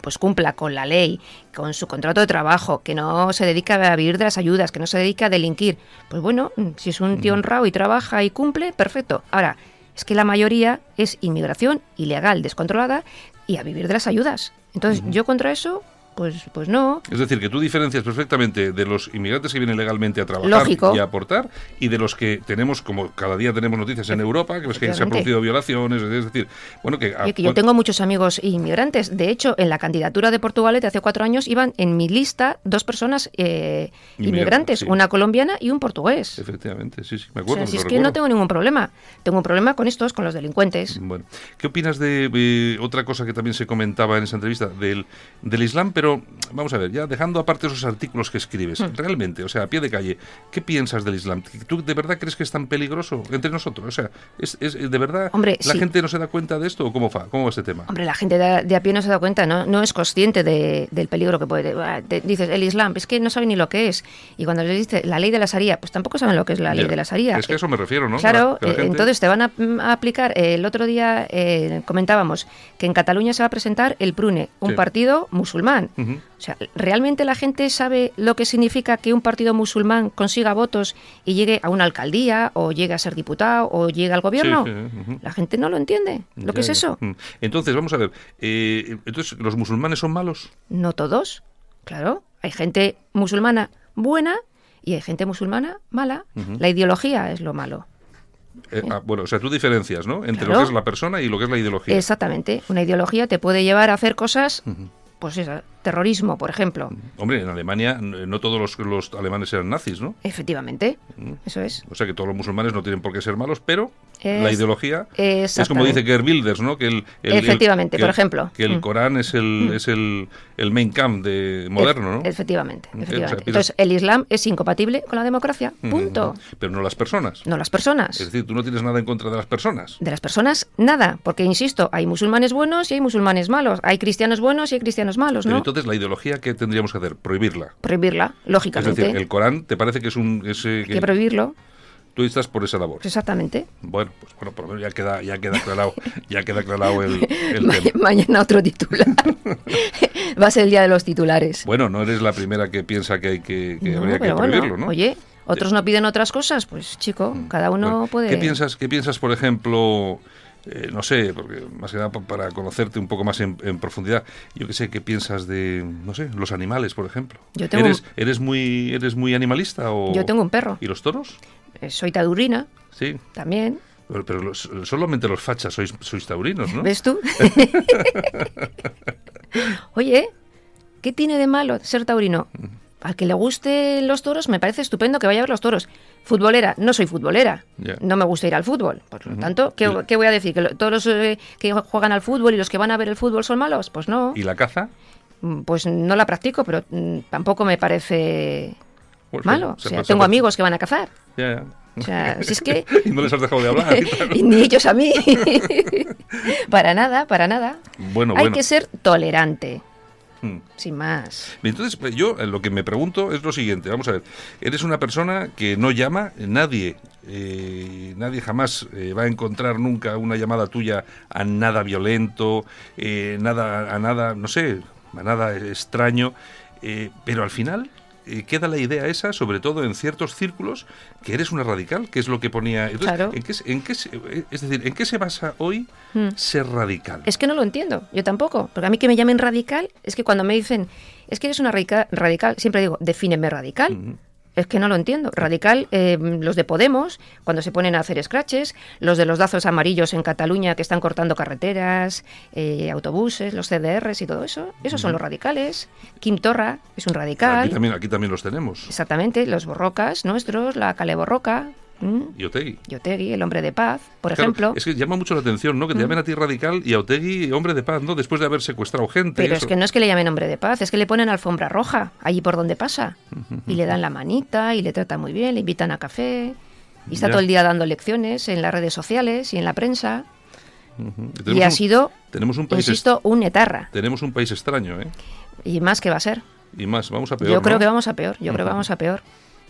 pues cumpla con la ley, con su contrato de trabajo, que no se dedica a vivir de las ayudas, que no se dedica a delinquir, pues bueno, si es un tío honrado y trabaja y cumple, perfecto. Ahora, es que la mayoría es inmigración ilegal, descontrolada, y a vivir de las ayudas. Entonces, yo contra eso pues, pues no. Es decir, que tú diferencias perfectamente de los inmigrantes que vienen legalmente a trabajar y a aportar y de los que tenemos, como cada día tenemos noticias en Europa, que, que se han producido violaciones, es decir, bueno, que... yo tengo muchos amigos inmigrantes. De hecho, en la candidatura de Portugal de hace cuatro años iban en mi lista dos personas eh, inmigrantes, una colombiana y un portugués. Efectivamente, sí, sí, me acuerdo. O sea, si es que no tengo ningún problema. Tengo un problema con estos, con los delincuentes. Bueno, ¿qué opinas de eh, otra cosa que también se comentaba en esa entrevista, del, del Islam, pero pero vamos a ver, ya dejando aparte esos artículos que escribes, hmm. realmente, o sea, a pie de calle, ¿qué piensas del Islam? ¿Tú de verdad crees que es tan peligroso entre nosotros? O sea, ¿es, de verdad la gente no se da cuenta de esto o cómo va, cómo va este tema? Hombre, la gente de, a pie no se da cuenta, no, no es consciente del peligro que puede. dices, el Islam, es que no sabe ni lo que es. Y cuando le dices la ley de la Sharia, pues tampoco saben lo que es la ley de la Sharia. Es que a eso me refiero, ¿no? Claro, eh, entonces te van a, aplicar. Eh, el otro día eh, comentábamos que en Cataluña se va a presentar el PRUNE, un partido musulmán. O sea, ¿realmente la gente sabe lo que significa que un partido musulmán consiga votos y llegue a una alcaldía o llegue a ser diputado o llegue al gobierno? La gente no lo entiende. ¿Lo que es eso? Entonces, vamos a ver. Eh, entonces, ¿los musulmanes son malos? No todos. Claro. Hay gente musulmana buena y hay gente musulmana mala. La ideología es lo malo. Eh, ah, bueno, o sea, tú diferencias, ¿no? Entre lo que es la persona y lo que es la ideología. Exactamente. Una ideología te puede llevar a hacer cosas pues eso, terrorismo, por ejemplo. Hombre, en Alemania no todos los, alemanes eran nazis, ¿no? Efectivamente, mm. eso es. O sea que todos los musulmanes no tienen por qué ser malos, pero la ideología es como dice Gerd Wilders, ¿no? Que el, efectivamente, por ejemplo. Que el mm. Corán es el, mm. es el, el main camp de moderno, ¿no? Efectivamente, efectivamente. Entonces, el Islam es incompatible con la democracia, punto. Pero no las personas. No las personas. Es decir, tú no tienes nada en contra de las personas. De las personas, nada, porque insisto, hay musulmanes buenos y hay musulmanes malos, hay cristianos buenos y hay cristianos malos, ¿no? Entonces la ideología que tendríamos que hacer, prohibirla. Prohibirla, lógicamente. Es decir, el Corán te parece que es un ese que, prohibirlo. Tú estás por esa labor. Exactamente. Bueno, pues bueno, por lo menos ya queda, ya queda aclarado, ya queda aclarado el, Mañana otro titular. Va a ser el día de los titulares. Bueno, no eres la primera que piensa que hay que, que habría que prohibirlo, ¿no? Oye, otros no piden otras cosas, pues chico, mm. cada uno puede. ¿Qué piensas, qué piensas, por ejemplo? Eh, no sé, porque más que nada para conocerte un poco más en, profundidad, yo qué sé, ¿qué piensas de, no sé, los animales, por ejemplo? Yo tengo ¿Eres, eres, muy, ¿Eres muy animalista o...? Yo tengo un perro. ¿Y los toros? Eh, soy taurina. Sí. También. Pero, solamente los fachas sois, sois taurinos, ¿no? ¿Ves tú? Oye, ¿qué tiene de malo ser taurino? Al que le gusten los toros, me parece estupendo que vaya a ver los toros. Futbolera, no soy futbolera. No me gusta ir al fútbol. Por lo tanto, ¿qué, qué voy a decir? ¿Que todos los eh, que juegan al fútbol y los que van a ver el fútbol son malos? Pues no. ¿Y la caza? Mm, Pues no la practico, pero mm, tampoco me parece Pues, malo. se- O sea, se- tengo se- amigos que van a cazar. O sea, si es que... y no les has dejado de hablar. y ni ellos a mí. para nada, para nada. Bueno, Hay bueno. que ser tolerante, Mm. sin más. Entonces, pues, yo eh, lo que me pregunto es lo siguiente, vamos a ver, eres una persona que no llama, nadie, eh, nadie jamás eh, va a encontrar nunca una llamada tuya a nada violento, eh, nada, a nada, no sé, a nada extraño, eh, pero al final eh, queda la idea esa, sobre todo en ciertos círculos, que eres una radical, que es lo que ponía... Entonces, Claro. ¿en qué, se- en qué es decir, ¿en qué se basa hoy Mm. ser radical? Es que no lo entiendo, yo tampoco. Porque a mí que me llamen radical, es que cuando me dicen, es que eres una radica- radical, siempre digo, defíneme radical. Es que no lo entiendo. Radical, eh, los de Podemos, cuando se ponen a hacer scratches, los de los dazos amarillos en Cataluña que están cortando carreteras, eh, autobuses, los CDRs y todo eso, esos son los radicales. Kim Torra es un radical. Aquí también, aquí también los tenemos. Exactamente, los borrocas nuestros, la Cale Borroca, ¿m? Y Otegui. Yotegui, el hombre de paz, por Claro, ejemplo. Mm. Es que llama mucho la atención, ¿no? Que te llamen a ti radical y a Otegui hombre de paz, ¿no? Después de haber secuestrado gente. Pero eso. es que no es que le llamen hombre de paz, es que le ponen alfombra roja allí por donde pasa. Y le dan la manita y le tratan muy bien, le invitan a café. Y está Ya. todo el día dando lecciones en las redes sociales y en la prensa. Y ha un- sido, Tenemos un país, insisto, un etarra. tenemos un país extraño, ¿eh? Y más que va a ser. Y más, vamos a peor. Yo creo que vamos a peor, yo creo que vamos a peor.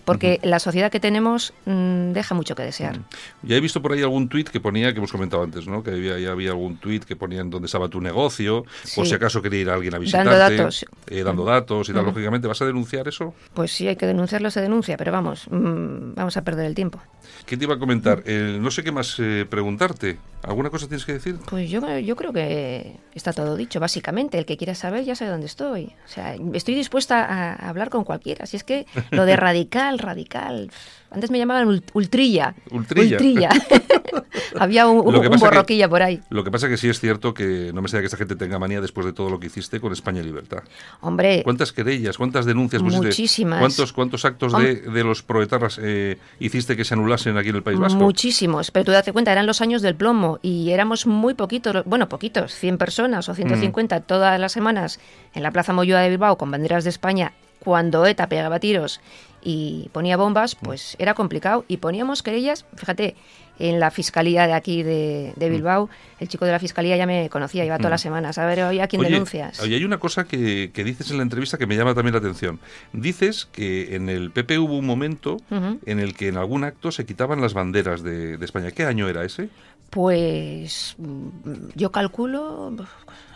Porque la sociedad que tenemos mm, deja mucho que desear. Ya he visto por ahí algún tuit que ponía, que hemos comentado antes, ¿no? Que había, ya había algún tuit que ponía en dónde estaba tu negocio, por Sí. si acaso quería ir alguien a Dando visitarte. datos. eh, dando datos y tal, lógicamente. ¿Vas a denunciar eso? Pues sí, hay que denunciarlo, se denuncia, pero vamos, mm, vamos a perder el tiempo. ¿Qué te iba a comentar? Eh, no sé qué más eh, preguntarte. ¿Alguna cosa tienes que decir? Pues yo, yo creo que está todo dicho, básicamente. El que quiera saber ya sabe dónde estoy. O sea, estoy dispuesta a, a hablar con cualquiera. Si es que lo de radical, radical. Antes me llamaban ul- ultrilla. Ultrilla. Había un, que- borroquilla por ahí. Lo que pasa que sí es cierto que no me sea que esta gente tenga manía después de todo lo que hiciste con España y Libertad. Hombre, ¿Cuántas querellas, cuántas denuncias pusiste? Muchísimas. ¿Cuántos, cuántos actos de, de los proetarras eh, hiciste que se anulasen aquí en el País Vasco? muchísimos. Pero tú date cuenta, eran los años del plomo y éramos muy poquitos, bueno, poquitos, 100 personas o 150 todas las semanas en la Plaza Moyúa de Bilbao con banderas de España cuando ETA pegaba tiros y ponía bombas, pues era complicado. Y poníamos querellas, fíjate, en la fiscalía de aquí de, de Bilbao, el chico de la fiscalía ya me conocía, iba todas las semanas. A ver, hoy a quién Oye, denuncias. oye, hay una cosa que, que dices en la entrevista que me llama también la atención. Dices que en el PP hubo un momento en el que en algún acto se quitaban las banderas de, de España. ¿Qué año era ese? Pues mm, yo calculo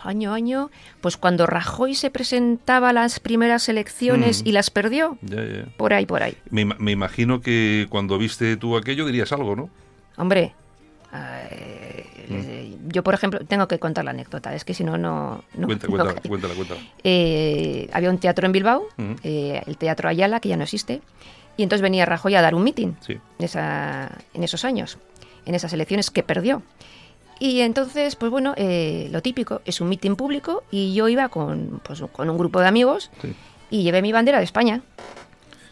año a año, pues cuando Rajoy se presentaba a las primeras elecciones Mm. y las perdió, por ahí, por ahí. Me, ima- me imagino que cuando viste tú aquello dirías algo, ¿no? Hombre, eh, le- yo por ejemplo tengo que contar la anécdota, es que si no, no... no- cuenta, no cuéntala, cuéntala, cuéntala. Eh, había un teatro en Bilbao, eh, el Teatro Ayala, que ya no existe, y entonces venía Rajoy a dar un mitin Sí. en, esa- en esos años, en esas elecciones que perdió. Y entonces, pues bueno, eh, lo típico es un mitin público y yo iba con, pues, con un grupo de amigos Sí. y llevé mi bandera de España.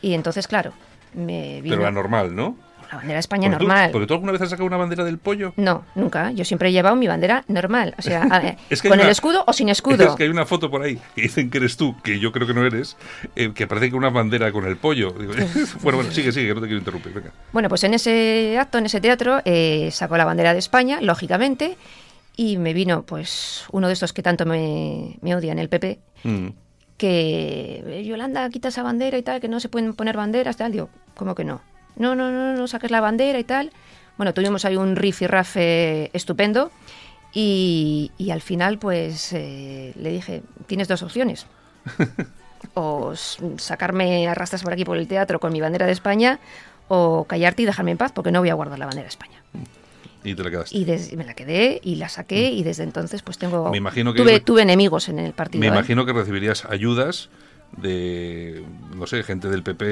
Y entonces, claro, me vino Pero la normal, ¿no? La bandera de España tú- normal. ¿Porque tú alguna vez has sacado una bandera del pollo? No, nunca. Yo siempre he llevado mi bandera normal. O sea, a- Es que hay con el escudo o sin Es escudo. que hay una foto por ahí que dicen que eres tú, que yo creo que no eres, eh, que parece que una bandera con el pollo. Bueno, bueno, sigue, sigue, que no te quiero interrumpir. Venga. Bueno, pues en ese acto, en ese teatro, eh, sacó la bandera de España, lógicamente, y me vino pues uno de estos que tanto me, me odian, el PP, Mm. que eh, Yolanda quita esa bandera y tal, que no se pueden poner banderas, tal. Digo, ¿cómo que no? No, no, no, no saques la bandera y tal. Bueno, tuvimos ahí un riff y rafe estupendo y, y al final pues eh, le dije, tienes dos opciones. o sacarme a rastras por aquí por el teatro con mi bandera de España o callarte y dejarme en paz porque no voy a guardar la bandera de España. Y te la quedaste. Y des- me la quedé y la saqué y desde entonces pues tengo... Me imagino que- tuve, tuve enemigos en el partido. Me ¿eh? imagino que recibirías ayudas de, no sé, gente del PP,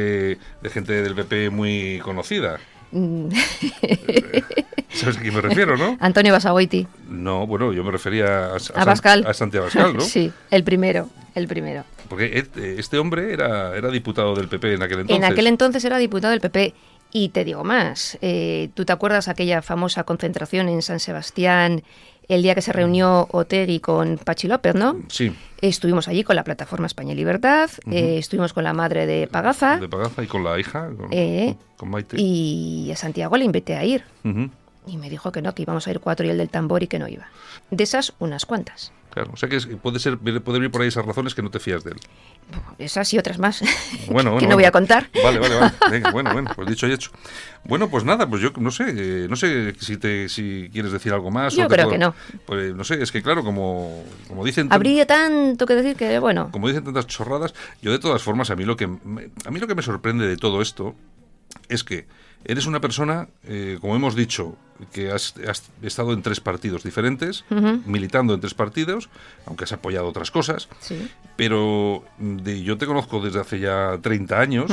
de gente del PP muy conocida. Mm. ¿Sabes a quién me refiero, no? Antonio Basagoiti. No, bueno, yo me refería a, a, A San- Bascal. a Santiago Bascal, ¿no? sí, el primero, el primero. Porque et- este hombre era, era diputado del PP en aquel entonces. En aquel entonces era diputado del PP. Y te digo más, eh, ¿tú te acuerdas aquella famosa concentración en San Sebastián el día que se reunió Otegi con Pachi López, no? Sí, Estuvimos allí con la plataforma España y Libertad, eh, estuvimos con la madre de Pagaza de Pagaza y con la hija, con, Eh, con Maite. y a Santiago le invité a ir. Y me dijo que no, que íbamos a ir cuatro y el del tambor y que no iba. De esas, unas cuantas. Claro, o sea que puede ser puede ir por ahí esas razones que no te fías de él. Esas y otras más. Bueno, bueno, que no bueno. voy a contar. Vale, vale, vale. Venga, bueno, bueno, pues dicho y hecho. Bueno, pues nada, pues yo no sé, eh, no sé si te si quieres decir algo más. Yo o creo puedo- que no. Pues no sé, es que claro, como, como dicen Habría tanto que decir que, bueno, como dicen tantas chorradas, yo de todas formas a mí lo que me, a mí lo que me sorprende de todo esto es que eres una persona, eh, como hemos dicho, que has, has estado en tres partidos diferentes, militando en tres partidos, aunque has apoyado otras cosas, sí. pero de, yo te conozco desde hace ya 30 años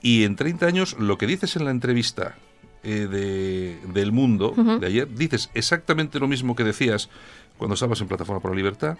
y en 30 años lo que dices en la entrevista eh, de, del mundo de ayer, dices exactamente lo mismo que decías cuando estabas en Plataforma por la Libertad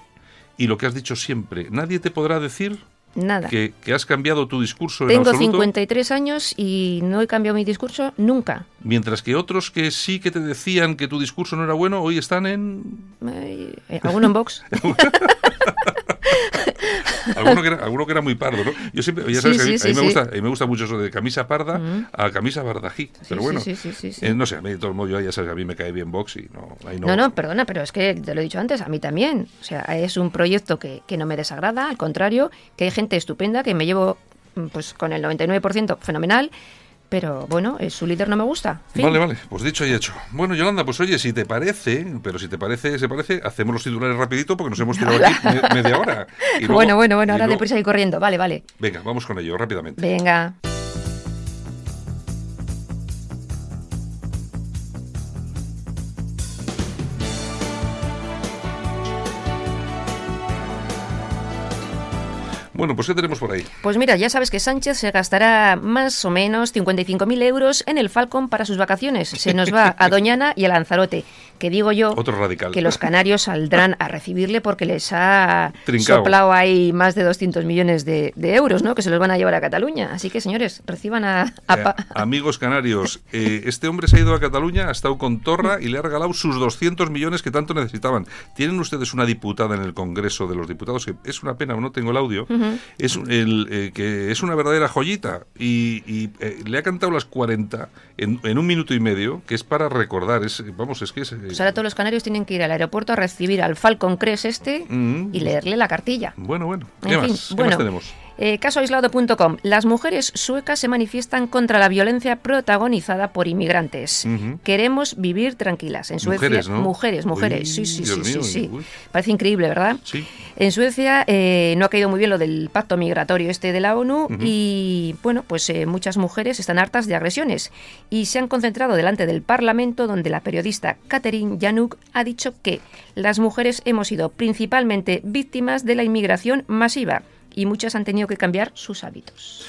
y lo que has dicho siempre. Nadie te podrá decir Nada. que, que has cambiado tu discurso en Tengo absoluto, 53 años y no he cambiado mi discurso nunca. mientras que otros que sí que te decían que tu discurso no era bueno, hoy están en... Eh, ¿Alguno en Vox? Alguno que era, alguno que era muy pardo, ¿no? Yo siempre, ya Sí, sabes que a mí, sí, a mí me gusta, a mí me gusta mucho eso de camisa parda Mm. a camisa bardají. Pero bueno, eh, no sé, a mí de todo modo, yo ya sabes que a mí me cae bien Vox y no, ahí no. No, no, perdona, pero es que te lo he dicho antes, a mí también. O sea, es un proyecto que, que no me desagrada, al contrario, que hay gente estupenda, que me llevo mm, pues con el 99% fenomenal, pero bueno, eh, su líder no me gusta. Fin. Vale, vale, pues dicho y hecho. Bueno, Yolanda, pues oye, si te parece, pero si te parece, se parece, hacemos los titulares rapidito porque nos hemos tirado aquí me- media hora. Y luego- bueno, bueno, bueno, ahora luego- deprisa y corriendo. Vale, vale. Venga, vamos con ello, rápidamente. Venga. Bueno, pues ¿qué tenemos por ahí? Pues mira, ya sabes que Sánchez se gastará más o menos 55.000 euros en el Falcon para sus vacaciones. Se nos va a Doñana y a Lanzarote, que digo yo Otro radical. que los canarios saldrán a recibirle porque les ha Trincao. soplado ahí más de 200 millones de, de euros, ¿no? Que se los van a llevar a Cataluña. Así que, señores, reciban a... a Eh, amigos canarios, eh, este hombre se ha ido a Cataluña, ha estado con Torra y le ha regalado sus 200 millones que tanto necesitaban. Tienen ustedes una diputada en el Congreso de los Diputados, que es una pena, no tengo el audio, es, el, eh, que es una verdadera joyita y, y, eh, le ha cantado las 40 en, en un minuto y medio, que es para recordar. Es, vamos, es que es... eh, Pues ahora todos los canarios tienen que ir al aeropuerto a recibir al Falcon Crest este y leerle la cartilla. Bueno, bueno. ¿Qué En más? fin, ¿Qué bueno, más tenemos? Eh, casoaislado.com. Las mujeres suecas se manifiestan contra la violencia protagonizada por inmigrantes. Queremos vivir tranquilas. En Suecia, Mujeres, ¿no? mujeres, mujeres. Uy, sí, sí, sí, mío, sí, sí. Parece increíble, ¿verdad? Sí. En Suecia eh, no ha caído muy bien lo del pacto migratorio este de la ONU y bueno, pues eh, muchas mujeres están hartas de agresiones y se han concentrado delante del Parlamento donde la periodista Catherine Januk ha dicho que las mujeres hemos sido principalmente víctimas de la inmigración masiva y muchas han tenido que cambiar sus hábitos.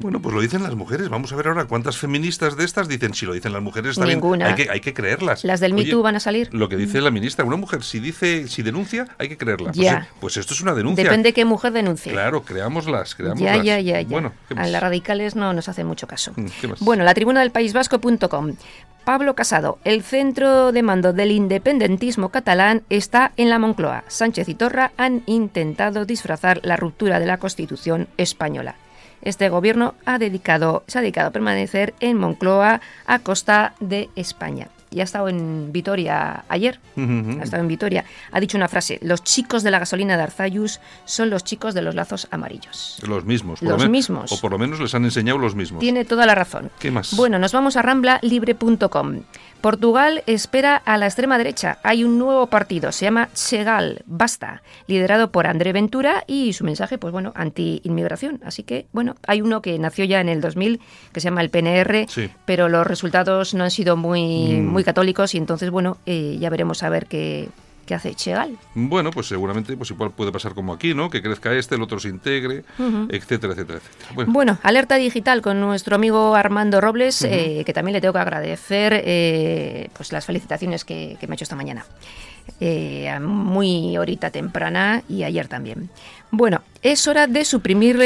Bueno, pues lo dicen las mujeres. Vamos a ver ahora cuántas feministas de estas dicen, si lo dicen las mujeres, bien. Ninguna. Hay que, hay que creerlas. Las del Me Too van a salir. Lo que dice la ministra, una mujer si dice, si denuncia, hay que creerla. Pues, Ya. eh, Pues, esto es una denuncia. Depende qué mujer denuncie. Claro, creámoslas, creámoslas. ya, ya, ya. Bueno, ¿qué a más? las radicales no nos hacen mucho caso. Mm, ¿qué más? Bueno, la tribuna del País Vasco.com. Pablo Casado, el centro de mando del independentismo catalán está en la Moncloa. Sánchez y Torra han intentado disfrazar la ruptura de la Constitución española. Este gobierno ha dedicado, se ha dedicado a permanecer en Moncloa a costa de España. Y ha estado en Vitoria ayer. Ha estado en Vitoria. Ha dicho una frase: Los chicos de la gasolina de Arzayus son los chicos de los lazos amarillos. Los mismos. por Los mismos. O por lo menos les han enseñado los mismos. Tiene toda la razón. ¿Qué más? Bueno, nos vamos a ramblalibre.com. Portugal espera a la extrema derecha. Hay un nuevo partido, se llama Chegal, Basta, liderado por André Ventura y su mensaje, pues bueno, anti-inmigración. Así que, bueno, hay uno que nació ya en el 2000, que se llama el PNR, Sí. pero los resultados no han sido muy, Mm. muy católicos y entonces, bueno, eh, ya veremos a ver qué, que hace Chegal. Bueno, pues seguramente pues igual puede pasar como aquí, ¿no? Que crezca este, el otro se integre, etcétera, etcétera, etcétera. Bueno. alerta digital con nuestro amigo Armando Robles, eh, que también le tengo que agradecer eh, pues las felicitaciones que, me ha hecho esta mañana. Eh, muy ahorita temprana y ayer también. Bueno, es hora de suprimir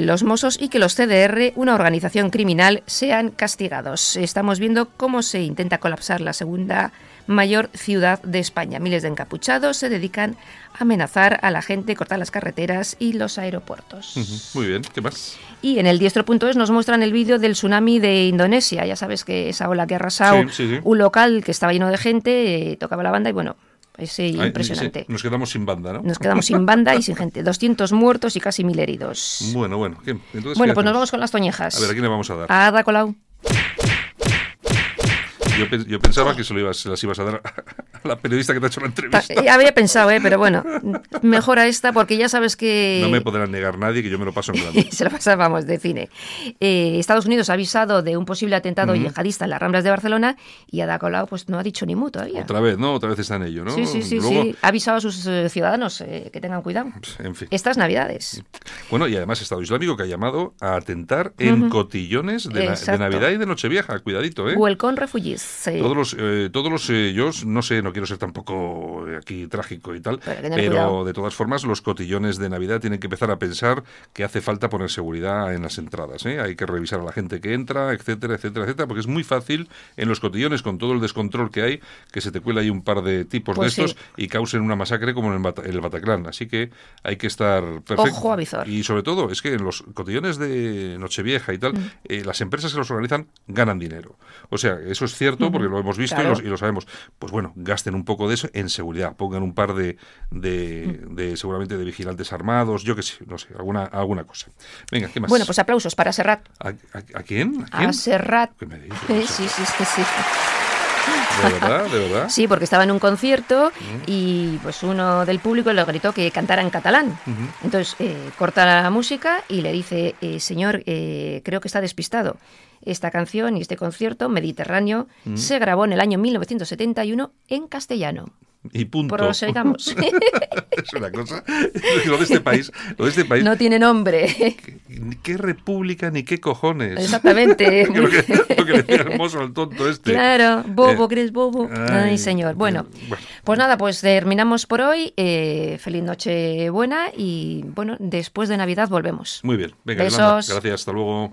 los Mossos y que los CDR, una organización criminal, sean castigados. Estamos viendo cómo se intenta colapsar la segunda mayor ciudad de España. Miles de encapuchados se dedican a amenazar a la gente, cortar las carreteras y los aeropuertos. Muy bien, ¿qué más? Y en el diestro.es nos muestran el vídeo del tsunami de Indonesia. Ya sabes que esa ola que ha arrasado un local que estaba lleno de gente, eh, tocaba la banda y bueno, es impresionante. nos quedamos sin banda, ¿no? Nos quedamos sin banda y sin gente. 200 muertos y casi mil heridos. Bueno, bueno. bueno, pues nos vamos con las toñejas. A ver, ¿a quién le vamos a dar? A Ada Colau. Yo, pensaba que se, lo ibas, las ibas a dar a la periodista que te ha hecho la entrevista. Eh, había pensado, ¿eh? pero bueno, mejor a esta porque ya sabes que... No me podrán negar nadie que yo me lo paso en grande. se lo pasábamos de cine. Eh, Estados Unidos ha avisado de un posible atentado yihadista en las Ramblas de Barcelona y Ada Colau pues, no ha dicho ni mu todavía. Otra vez, ¿no? Otra vez está en ello, ¿no? Sí, sí, sí. sí. Ha avisado a sus eh, ciudadanos que tengan cuidado. Pues, en fin. Estas Navidades. Bueno, y además Estado Islámico que ha llamado a atentar en cotillones de, Navidad y de Nochevieja. Cuidadito, ¿eh? Welcome refugees. Todos los eh, todos los eh, yo no sé, no quiero ser tampoco eh, aquí trágico y tal, pero, de todas formas los cotillones de Navidad tienen que empezar a pensar que hace falta poner seguridad en las entradas. Hay que revisar a la gente que entra, etcétera, etcétera, etcétera, porque es muy fácil en los cotillones con todo el descontrol que hay que se te cuela ahí un par de tipos de pues estos y causen una masacre como en el, Bataclan. Así que hay que estar perfecto. Y sobre todo es que en los cotillones de Nochevieja y tal, mm. las empresas que los organizan ganan dinero. O sea, eso es cierto porque lo hemos visto y, lo sabemos. Pues bueno, gasten un poco de eso en seguridad. Pongan un par de, de, mm. seguramente de vigilantes armados, yo que sé, no sé, alguna, alguna cosa. Venga, ¿qué más? Bueno, pues aplausos para Serrat. ¿A, quién? ¿A, Serrat. ¿Qué me sí, sí, sí, sí. ¿De verdad? ¿De verdad? Sí, porque estaba en un concierto y pues uno del público le gritó que cantara en catalán. Entonces eh, corta la música y le dice, eh, señor, eh, creo que está despistado. Esta canción y este concierto, Mediterráneo, se grabó en el año 1971 en castellano. Y punto. Prosigamos. es una cosa. Lo de este país. Lo de este país no tiene nombre. ¿Qué, república ni qué cojones? Exactamente. lo, que, lo, que, le decía hermoso al tonto este. Claro, bobo, ¿crees bobo? Ay, señor. Bueno, pues nada, pues terminamos por hoy. Eh, feliz noche buena y bueno, después de Navidad volvemos. Muy bien. Venga, Besos. Gracias, hasta luego.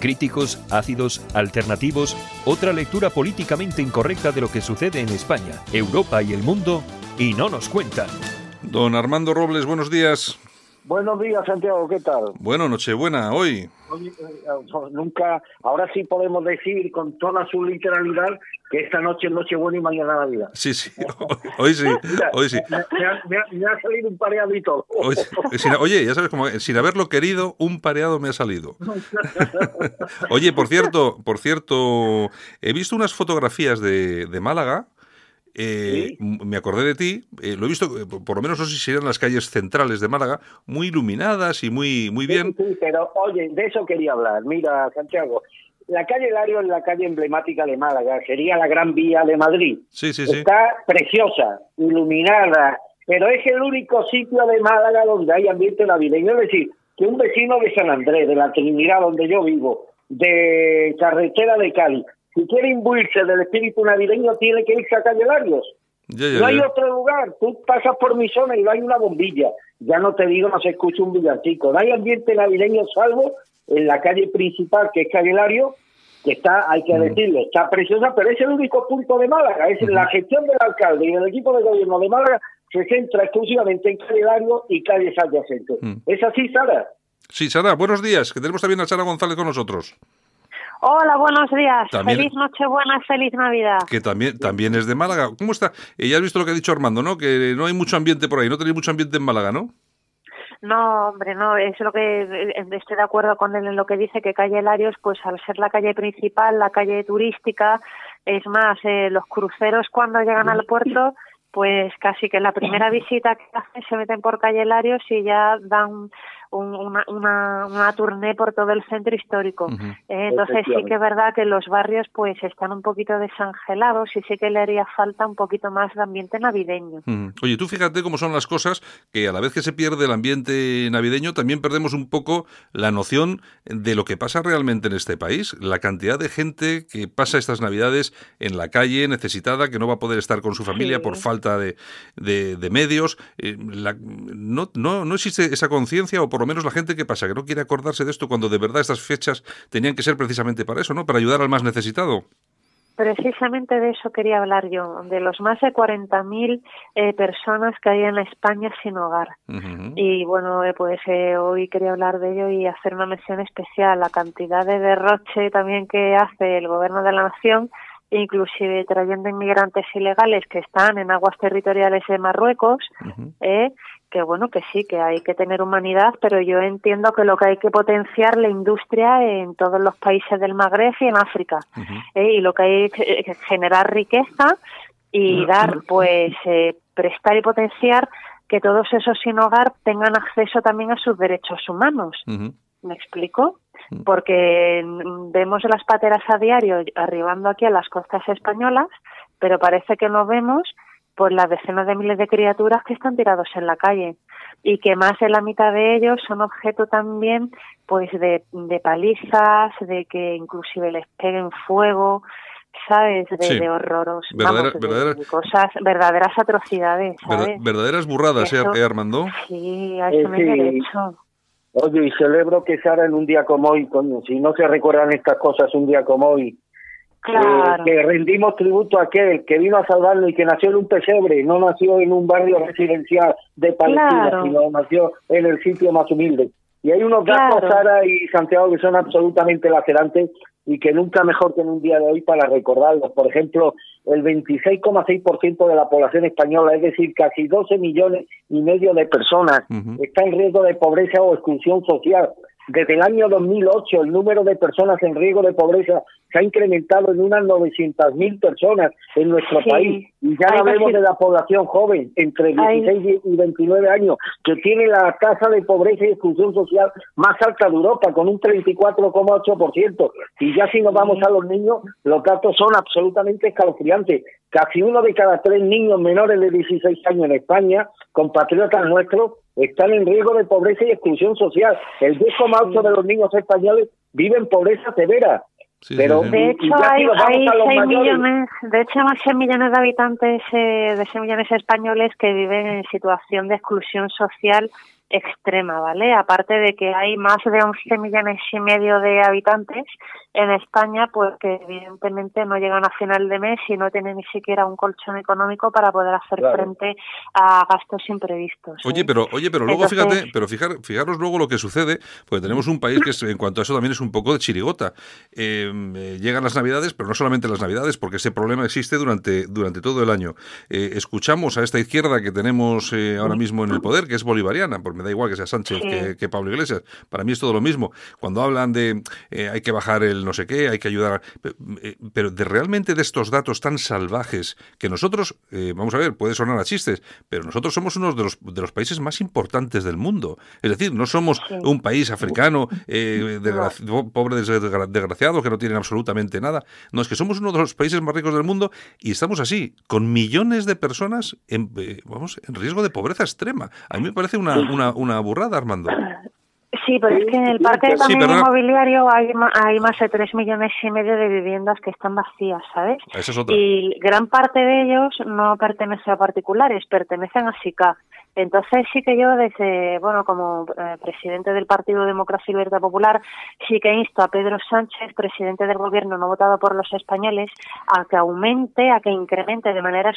Críticos, ácidos, alternativos, otra lectura políticamente incorrecta de lo que sucede en España, Europa y el mundo y no nos cuentan. Don Armando Robles, buenos días. Buenos días, Santiago, ¿qué tal? Bueno, Nochebuena, hoy. hoy eh, nunca, ahora sí podemos decir con toda su literalidad que esta noche es Nochebuena y mañana Navidad. Sí, sí, hoy sí, hoy sí. Me, ha, salido un pareado y todo. oye, ya sabes, como sin haberlo querido, un pareado me ha salido. oye, por cierto, por cierto, he visto unas fotografías de, de Málaga eh, me acordé de ti, eh, lo he visto, eh, por lo menos no sé si serían las calles centrales de Málaga, muy iluminadas y muy, muy bien. Sí, pero oye, de eso quería hablar. Mira, Santiago, la calle Lario es la calle emblemática de Málaga, sería la Gran Vía de Madrid. Sí, sí, sí. Está preciosa, iluminada, pero es el único sitio de Málaga donde hay ambiente navideño. Es decir, que un vecino de San Andrés, de la Trinidad, donde yo vivo, de Carretera de Cali, si quiere imbuirse del espíritu navideño, tiene que irse a Calle Larios. no hay otro lugar. Tú pasas por mi zona y no hay una bombilla. Ya no te digo, no se escucha un villancico. No hay ambiente navideño salvo en la calle principal, que es Calle Lario, que está, hay que decirlo, está preciosa, pero es el único punto de Málaga. Es la gestión del alcalde y del equipo de gobierno de Málaga se centra exclusivamente en Calle Lario y calles adyacentes. ¿Es así, Sara? Sí, Sara, buenos días, que tenemos también a Sara González con nosotros. Hola, buenos días. feliz Nochebuena, feliz Navidad. Que también, también es de Málaga. ¿Cómo está? Eh, ya has visto lo que ha dicho Armando, ¿no? Que no hay mucho ambiente por ahí, no tenéis mucho ambiente en Málaga, ¿no? No, hombre, no, es lo que eh, estoy de acuerdo con él en lo que dice que calle Larios, pues al ser la calle principal, la calle turística, es más, eh, los cruceros cuando llegan al puerto, pues casi que la primera visita que hacen se meten por calle Larios y ya dan una, una, una tournée por todo el centro histórico. Eh, entonces sí que es verdad que los barrios pues están un poquito desangelados y sí que le haría falta un poquito más de ambiente navideño. Oye, tú fíjate cómo son las cosas que a la vez que se pierde el ambiente navideño también perdemos un poco la noción de lo que pasa realmente en este país. La cantidad de gente que pasa estas navidades en la calle necesitada, que no va a poder estar con su familia por falta de, de, medios. Eh, no, no, no existe esa conciencia o por por lo menos la gente que pasa, que no quiere acordarse de esto cuando de verdad estas fechas tenían que ser precisamente para eso, ¿no? Para ayudar al más necesitado. Precisamente de eso quería hablar yo, de los más de 40.000 eh, personas que hay en España sin hogar. Y bueno, eh, pues eh, hoy quería hablar de ello y hacer una mención especial, la cantidad de derroche también que hace el Gobierno de la Nación, inclusive trayendo inmigrantes ilegales que están en aguas territoriales de Marruecos, eh, que bueno, que sí, que hay que tener humanidad, pero yo entiendo que lo que hay que potenciar la industria en todos los países del Magreb y en África. ¿eh? y lo que hay que generar riqueza y dar, pues, eh, prestar y potenciar que todos esos sin hogar tengan acceso también a sus derechos humanos. ¿Me explico? Porque vemos las pateras a diario arribando aquí a las costas españolas, pero parece que no vemos por las decenas de miles de criaturas que están tirados en la calle y que más de la mitad de ellos son objeto también pues de, de palizas, de que inclusive les peguen fuego, ¿sabes? De, horroros, de, cosas, verdaderas atrocidades, ¿sabes? verdaderas burradas, ¿eh, Armando? Sí, a eso me eh, Oye, y celebro que Sara en un día como hoy, si no se recuerdan estas cosas un día como hoy, que rendimos tributo a aquel que vino a salvarlo y que nació en un pesebre, no nació en un barrio residencial de Palestina, sino nació en el sitio más humilde. Y hay unos datos, Sara y Santiago, que son absolutamente lacerantes y que nunca mejor que en un día de hoy para recordarlos. Por ejemplo, el 26,6% de la población española, es decir, casi 12 millones y medio de personas, está en riesgo de pobreza o exclusión social. Desde el año 2008 el número de personas en riesgo de pobreza se ha incrementado en unas 900.000 personas en nuestro país. Y ya hablemos de la población joven, entre 16 y 29 años, que tiene la tasa de pobreza y exclusión social más alta de Europa, con un 34,8%. Y ya si nos vamos a los niños, los datos son absolutamente escalofriantes. Casi uno de cada tres niños menores de 16 años en España, compatriotas nuestros, están en riesgo de pobreza y exclusión social. El 10,8 de los niños españoles viven pobreza severa. pero de hecho hay, hay 6 millones de hecho hay 6 millones de habitantes eh, de 6 millones españoles que viven en situación de exclusión social extrema, ¿vale? Aparte de que hay más de 11 millones y medio de habitantes en España, pues que evidentemente no llegan a final de mes y no tienen ni siquiera un colchón económico para poder hacer frente a gastos imprevistos. Oye, pero oye, pero luego fíjate, pero fijar, fijaros luego lo que sucede, porque tenemos un país que en cuanto a eso también es un poco de chirigota. Em, eh, llegan las Navidades, pero no solamente las Navidades, porque ese problema existe durante durante todo el año. Eh, escuchamos a esta izquierda que tenemos eh, ahora mismo en el poder, que es bolivariana, porque me da igual que sea Sánchez que, Pablo Iglesias. Para mí es todo lo mismo. Cuando hablan de hay que bajar el no sé qué, hay que ayudar. Eh, pero de realmente de estos datos tan salvajes que nosotros, eh, vamos a ver, puede sonar a chistes, pero nosotros somos uno de los, de los países más importantes del mundo. Es decir, no somos un país africano, eh, pobre desgraciado, que no tienen absolutamente nada. No, es que somos uno de los países más ricos del mundo y estamos así, con millones de personas en, vamos, en riesgo de pobreza extrema. A mí me parece una, una, una burrada, Armando. Sí, pero es que en el parque también inmobiliario hay, hay más de tres millones y medio de viviendas que están vacías, ¿sabes? Y gran parte de ellos no pertenece a particulares, pertenecen a SICA. Entonces sí que yo desde, bueno, como eh, presidente del Partido Democracia y Libertad Popular, sí que insto a Pedro Sánchez, presidente del gobierno no votado por los españoles, a que aumente, a que incremente de manera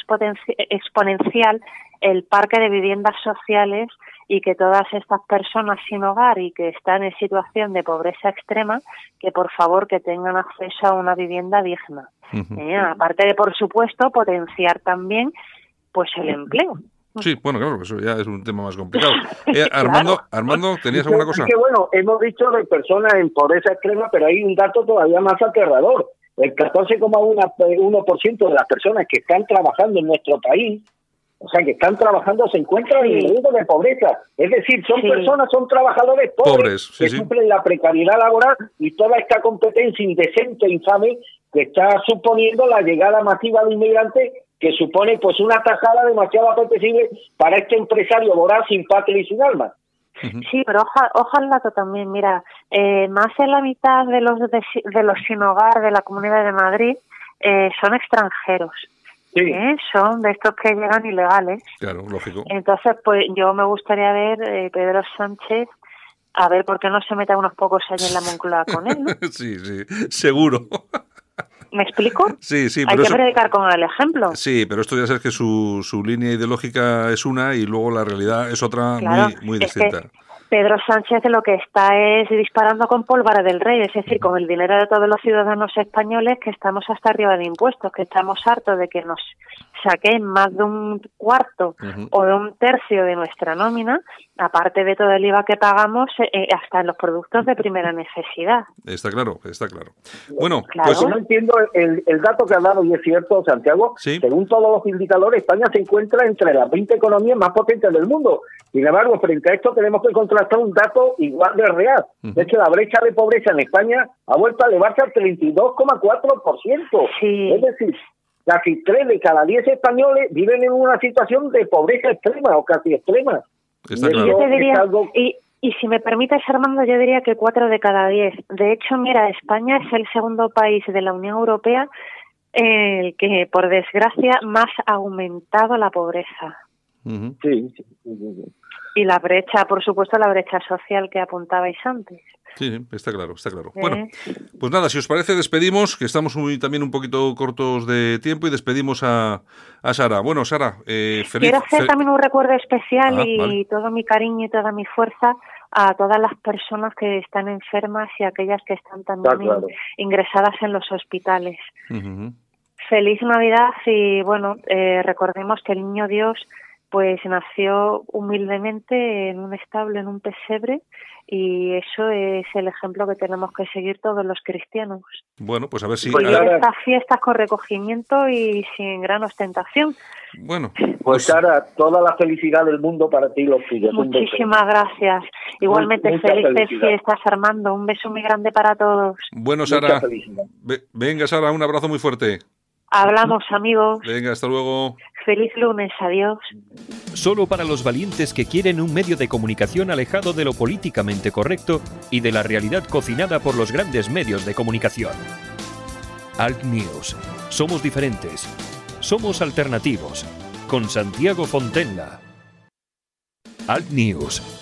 exponencial el parque de viviendas sociales y que todas estas personas sin hogar y que están en situación de pobreza extrema, que por favor que tengan acceso a una vivienda digna. Eh, aparte de, por supuesto, potenciar también pues el empleo Sí, bueno, claro, eso ya es un tema más complicado. Eh, Armando, Armando, ¿tenías alguna cosa? Es que bueno, hemos dicho de personas en pobreza extrema, pero hay un dato todavía más aterrador. El 14,1% de las personas que están trabajando en nuestro país, o sea, que están trabajando, se encuentran en riesgo de pobreza. Es decir, son personas, son trabajadores pobres, que cumplen la precariedad laboral y toda esta competencia indecente, infame, que está suponiendo la llegada masiva de inmigrantes que supone pues una tajada demasiado apetecible para este empresario voraz sin patria y sin alma. Sí, pero ojalá también, mira, eh, más de la mitad de los de, los sin hogar de la Comunidad de Madrid eh, son extranjeros. ¿Eh? Son de estos que llegan ilegales. Claro, lógico. Entonces, pues yo me gustaría ver Pedro Sánchez a ver por qué no se mete unos pocos años en la Moncloa con él. sí, sí, seguro. ¿Me explico? Sí, sí. Hay que predicar con el ejemplo. Sí, pero esto ya sabes que su, su línea ideológica es una y luego la realidad es otra muy, muy distinta. Pedro Sánchez lo que está es disparando con pólvora del rey, es decir, con el dinero de todos los ciudadanos españoles que estamos hasta arriba de impuestos, que estamos hartos de que nos saquen más de un cuarto o de un tercio de nuestra nómina, aparte de todo el IVA que pagamos, eh, eh, hasta en los productos de primera necesidad. Está claro, está claro. Bueno, pues no entiendo el, dato que ha dado y es cierto, Santiago. Según todos los indicadores, España se encuentra entre las 20 economías más potentes del mundo. Sin embargo, frente a esto tenemos que contrastar un dato igual de real. Es que la brecha de pobreza en España ha vuelto a elevarse al 32,4%. Sí. Es decir, casi tres de cada diez españoles viven en una situación de pobreza extrema o casi extrema. y, y, si me permites, Armando, yo diría que cuatro de cada diez. De hecho, mira, España es el segundo país de la Unión Europea el que, por desgracia, más ha aumentado la pobreza. sí, y la brecha, por supuesto, la brecha social que apuntabais antes. Sí, está claro, está claro. Bueno, pues nada, si os parece, despedimos, que estamos muy, también un poquito cortos de tiempo y despedimos a, a Sara. Bueno, Sara, eh, feliz. Quiero hacer también un recuerdo especial ah, y todo mi cariño y toda mi fuerza a todas las personas que están enfermas y aquellas que están también ingresadas en los hospitales. Feliz Navidad y bueno, eh, recordemos que el Niño Dios pues nació humildemente en un establo, en un pesebre, y eso es el ejemplo que tenemos que seguir todos los cristianos. Bueno, pues a ver si... Pues estas fiestas con recogimiento y sin gran ostentación. Bueno. Pues, pues Sara, toda la felicidad del mundo para ti y los tuyos. Muchísimas gracias. Igualmente felices fiestas, Armando. Un beso muy grande para todos. Bueno, Sara. Venga, Sara, un abrazo muy fuerte. Hablamos, amigos. Venga, hasta luego. Feliz lunes, adiós. Solo para los valientes que quieren un medio de comunicación alejado de lo políticamente correcto y de la realidad cocinada por los grandes medios de comunicación. Alt News. Somos diferentes. Somos alternativos. Con Santiago Fontenla. Alt News.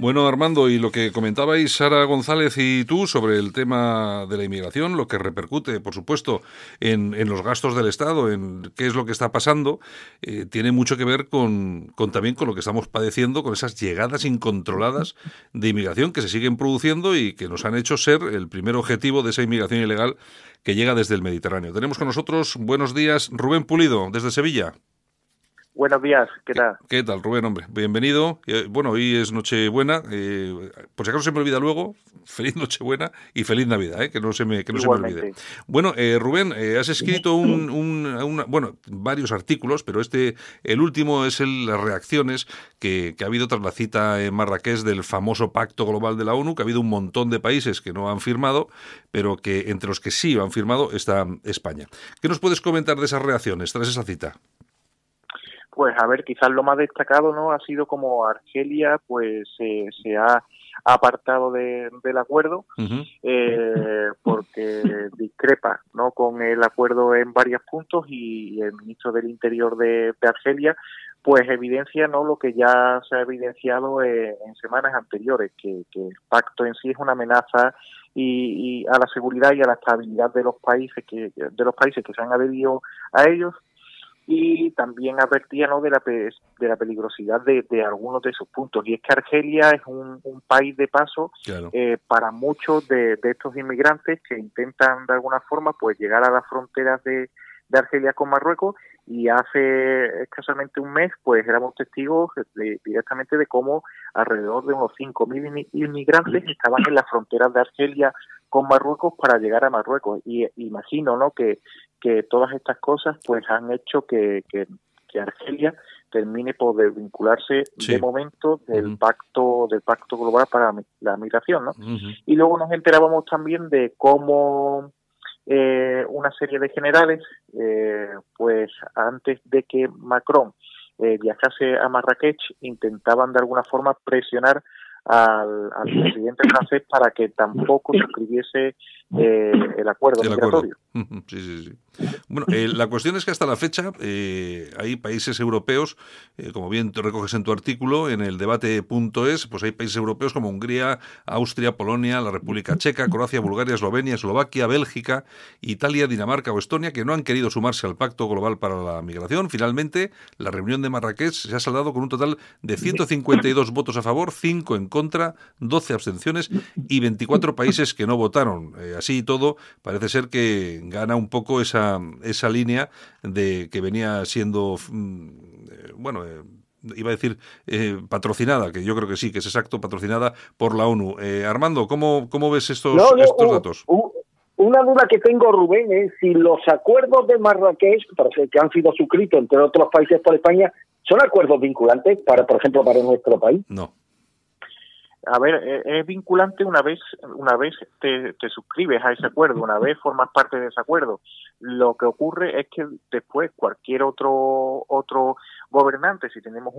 Bueno, Armando, y lo que comentabais Sara González y tú sobre el tema de la inmigración, lo que repercute, por supuesto, en, los gastos del Estado, en qué es lo que está pasando, eh, tiene mucho que ver con, con, también con lo que estamos padeciendo, con esas llegadas incontroladas de inmigración que se siguen produciendo y que nos han hecho ser el primer objetivo de esa inmigración ilegal que llega desde el Mediterráneo. Tenemos con nosotros, buenos días, Rubén Pulido, desde Sevilla. Buenos días, ¿qué tal? ¿Qué, tal, Rubén? Hombre, bienvenido. Eh, bueno, hoy es Nochebuena. Eh, por si acaso se me olvida luego, feliz Nochebuena y feliz Navidad, eh, que no se me, que no se me olvide. Bueno, eh, Rubén, has escrito un, bueno, varios artículos, pero este, el último es el, las reacciones que, que, ha habido tras la cita en Marrakech del famoso Pacto Global de la ONU, que ha habido un montón de países que no han firmado, pero que entre los que sí han firmado está España. ¿Qué nos puedes comentar de esas reacciones tras esa cita? Pues a ver, quizás lo más destacado no ha sido como Argelia pues se ha apartado del acuerdo eh, porque discrepa no con el acuerdo en varios puntos y el ministro del Interior de, Argelia pues evidencia no lo que ya se ha evidenciado en, semanas anteriores que, el pacto en sí es una amenaza y, a la seguridad y a la estabilidad de los países que de los países que se han adherido a ellos y también advertía ¿no? de, la, de la peligrosidad de, algunos de sus puntos. Y es que Argelia es un, país de paso eh, para muchos de, estos inmigrantes que intentan de alguna forma pues llegar a las fronteras de, Argelia con Marruecos y hace escasamente un mes pues éramos testigos directamente de cómo alrededor de unos 5.000 inmigrantes estaban en las fronteras de Argelia con Marruecos para llegar a Marruecos. Y imagino ¿no? que, que todas estas cosas pues han hecho que, que, Argelia termine por desvincularse de momento del pacto del pacto global para la migración ¿no? y luego nos enterábamos también de cómo eh, una serie de generales eh, pues antes de que Macron eh, viajase a Marrakech intentaban de alguna forma presionar al, presidente francés para que tampoco suscribiese eh, el acuerdo migratorio. Sí, sí, sí. Bueno, eh, la cuestión es que hasta la fecha eh, hay países europeos, como bien te recoges en tu artículo, en el debate.es, pues hay países europeos como Hungría, Austria, Polonia, la República Checa, Croacia, Bulgaria, Eslovenia, Eslovaquia, Bélgica, Italia, Dinamarca o Estonia, que no han querido sumarse al Pacto Global para la Migración. Finalmente, la reunión de Marrakech se ha saldado con un total de 152 votos a favor, 5 en contra, 12 abstenciones y 24 países que no votaron. así y todo, parece ser que gana un poco esa, esa línea de que venía siendo, mm, eh, bueno, eh, iba a decir eh, patrocinada, que yo creo que sí, que es exacto, patrocinada por la ONU. Armando, ¿cómo, ¿cómo ves estos, estos datos? una duda que tengo, Rubén, es si los acuerdos de Marrakech, que han sido suscritos entre otros países por España, son acuerdos vinculantes, para, por ejemplo, para nuestro país. No a ver, e, es vinculante una vez, una vez te, te, suscribes a ese acuerdo, una vez formas parte de ese acuerdo. Lo que ocurre es que después cualquier otro otro gobernante, si tenemos un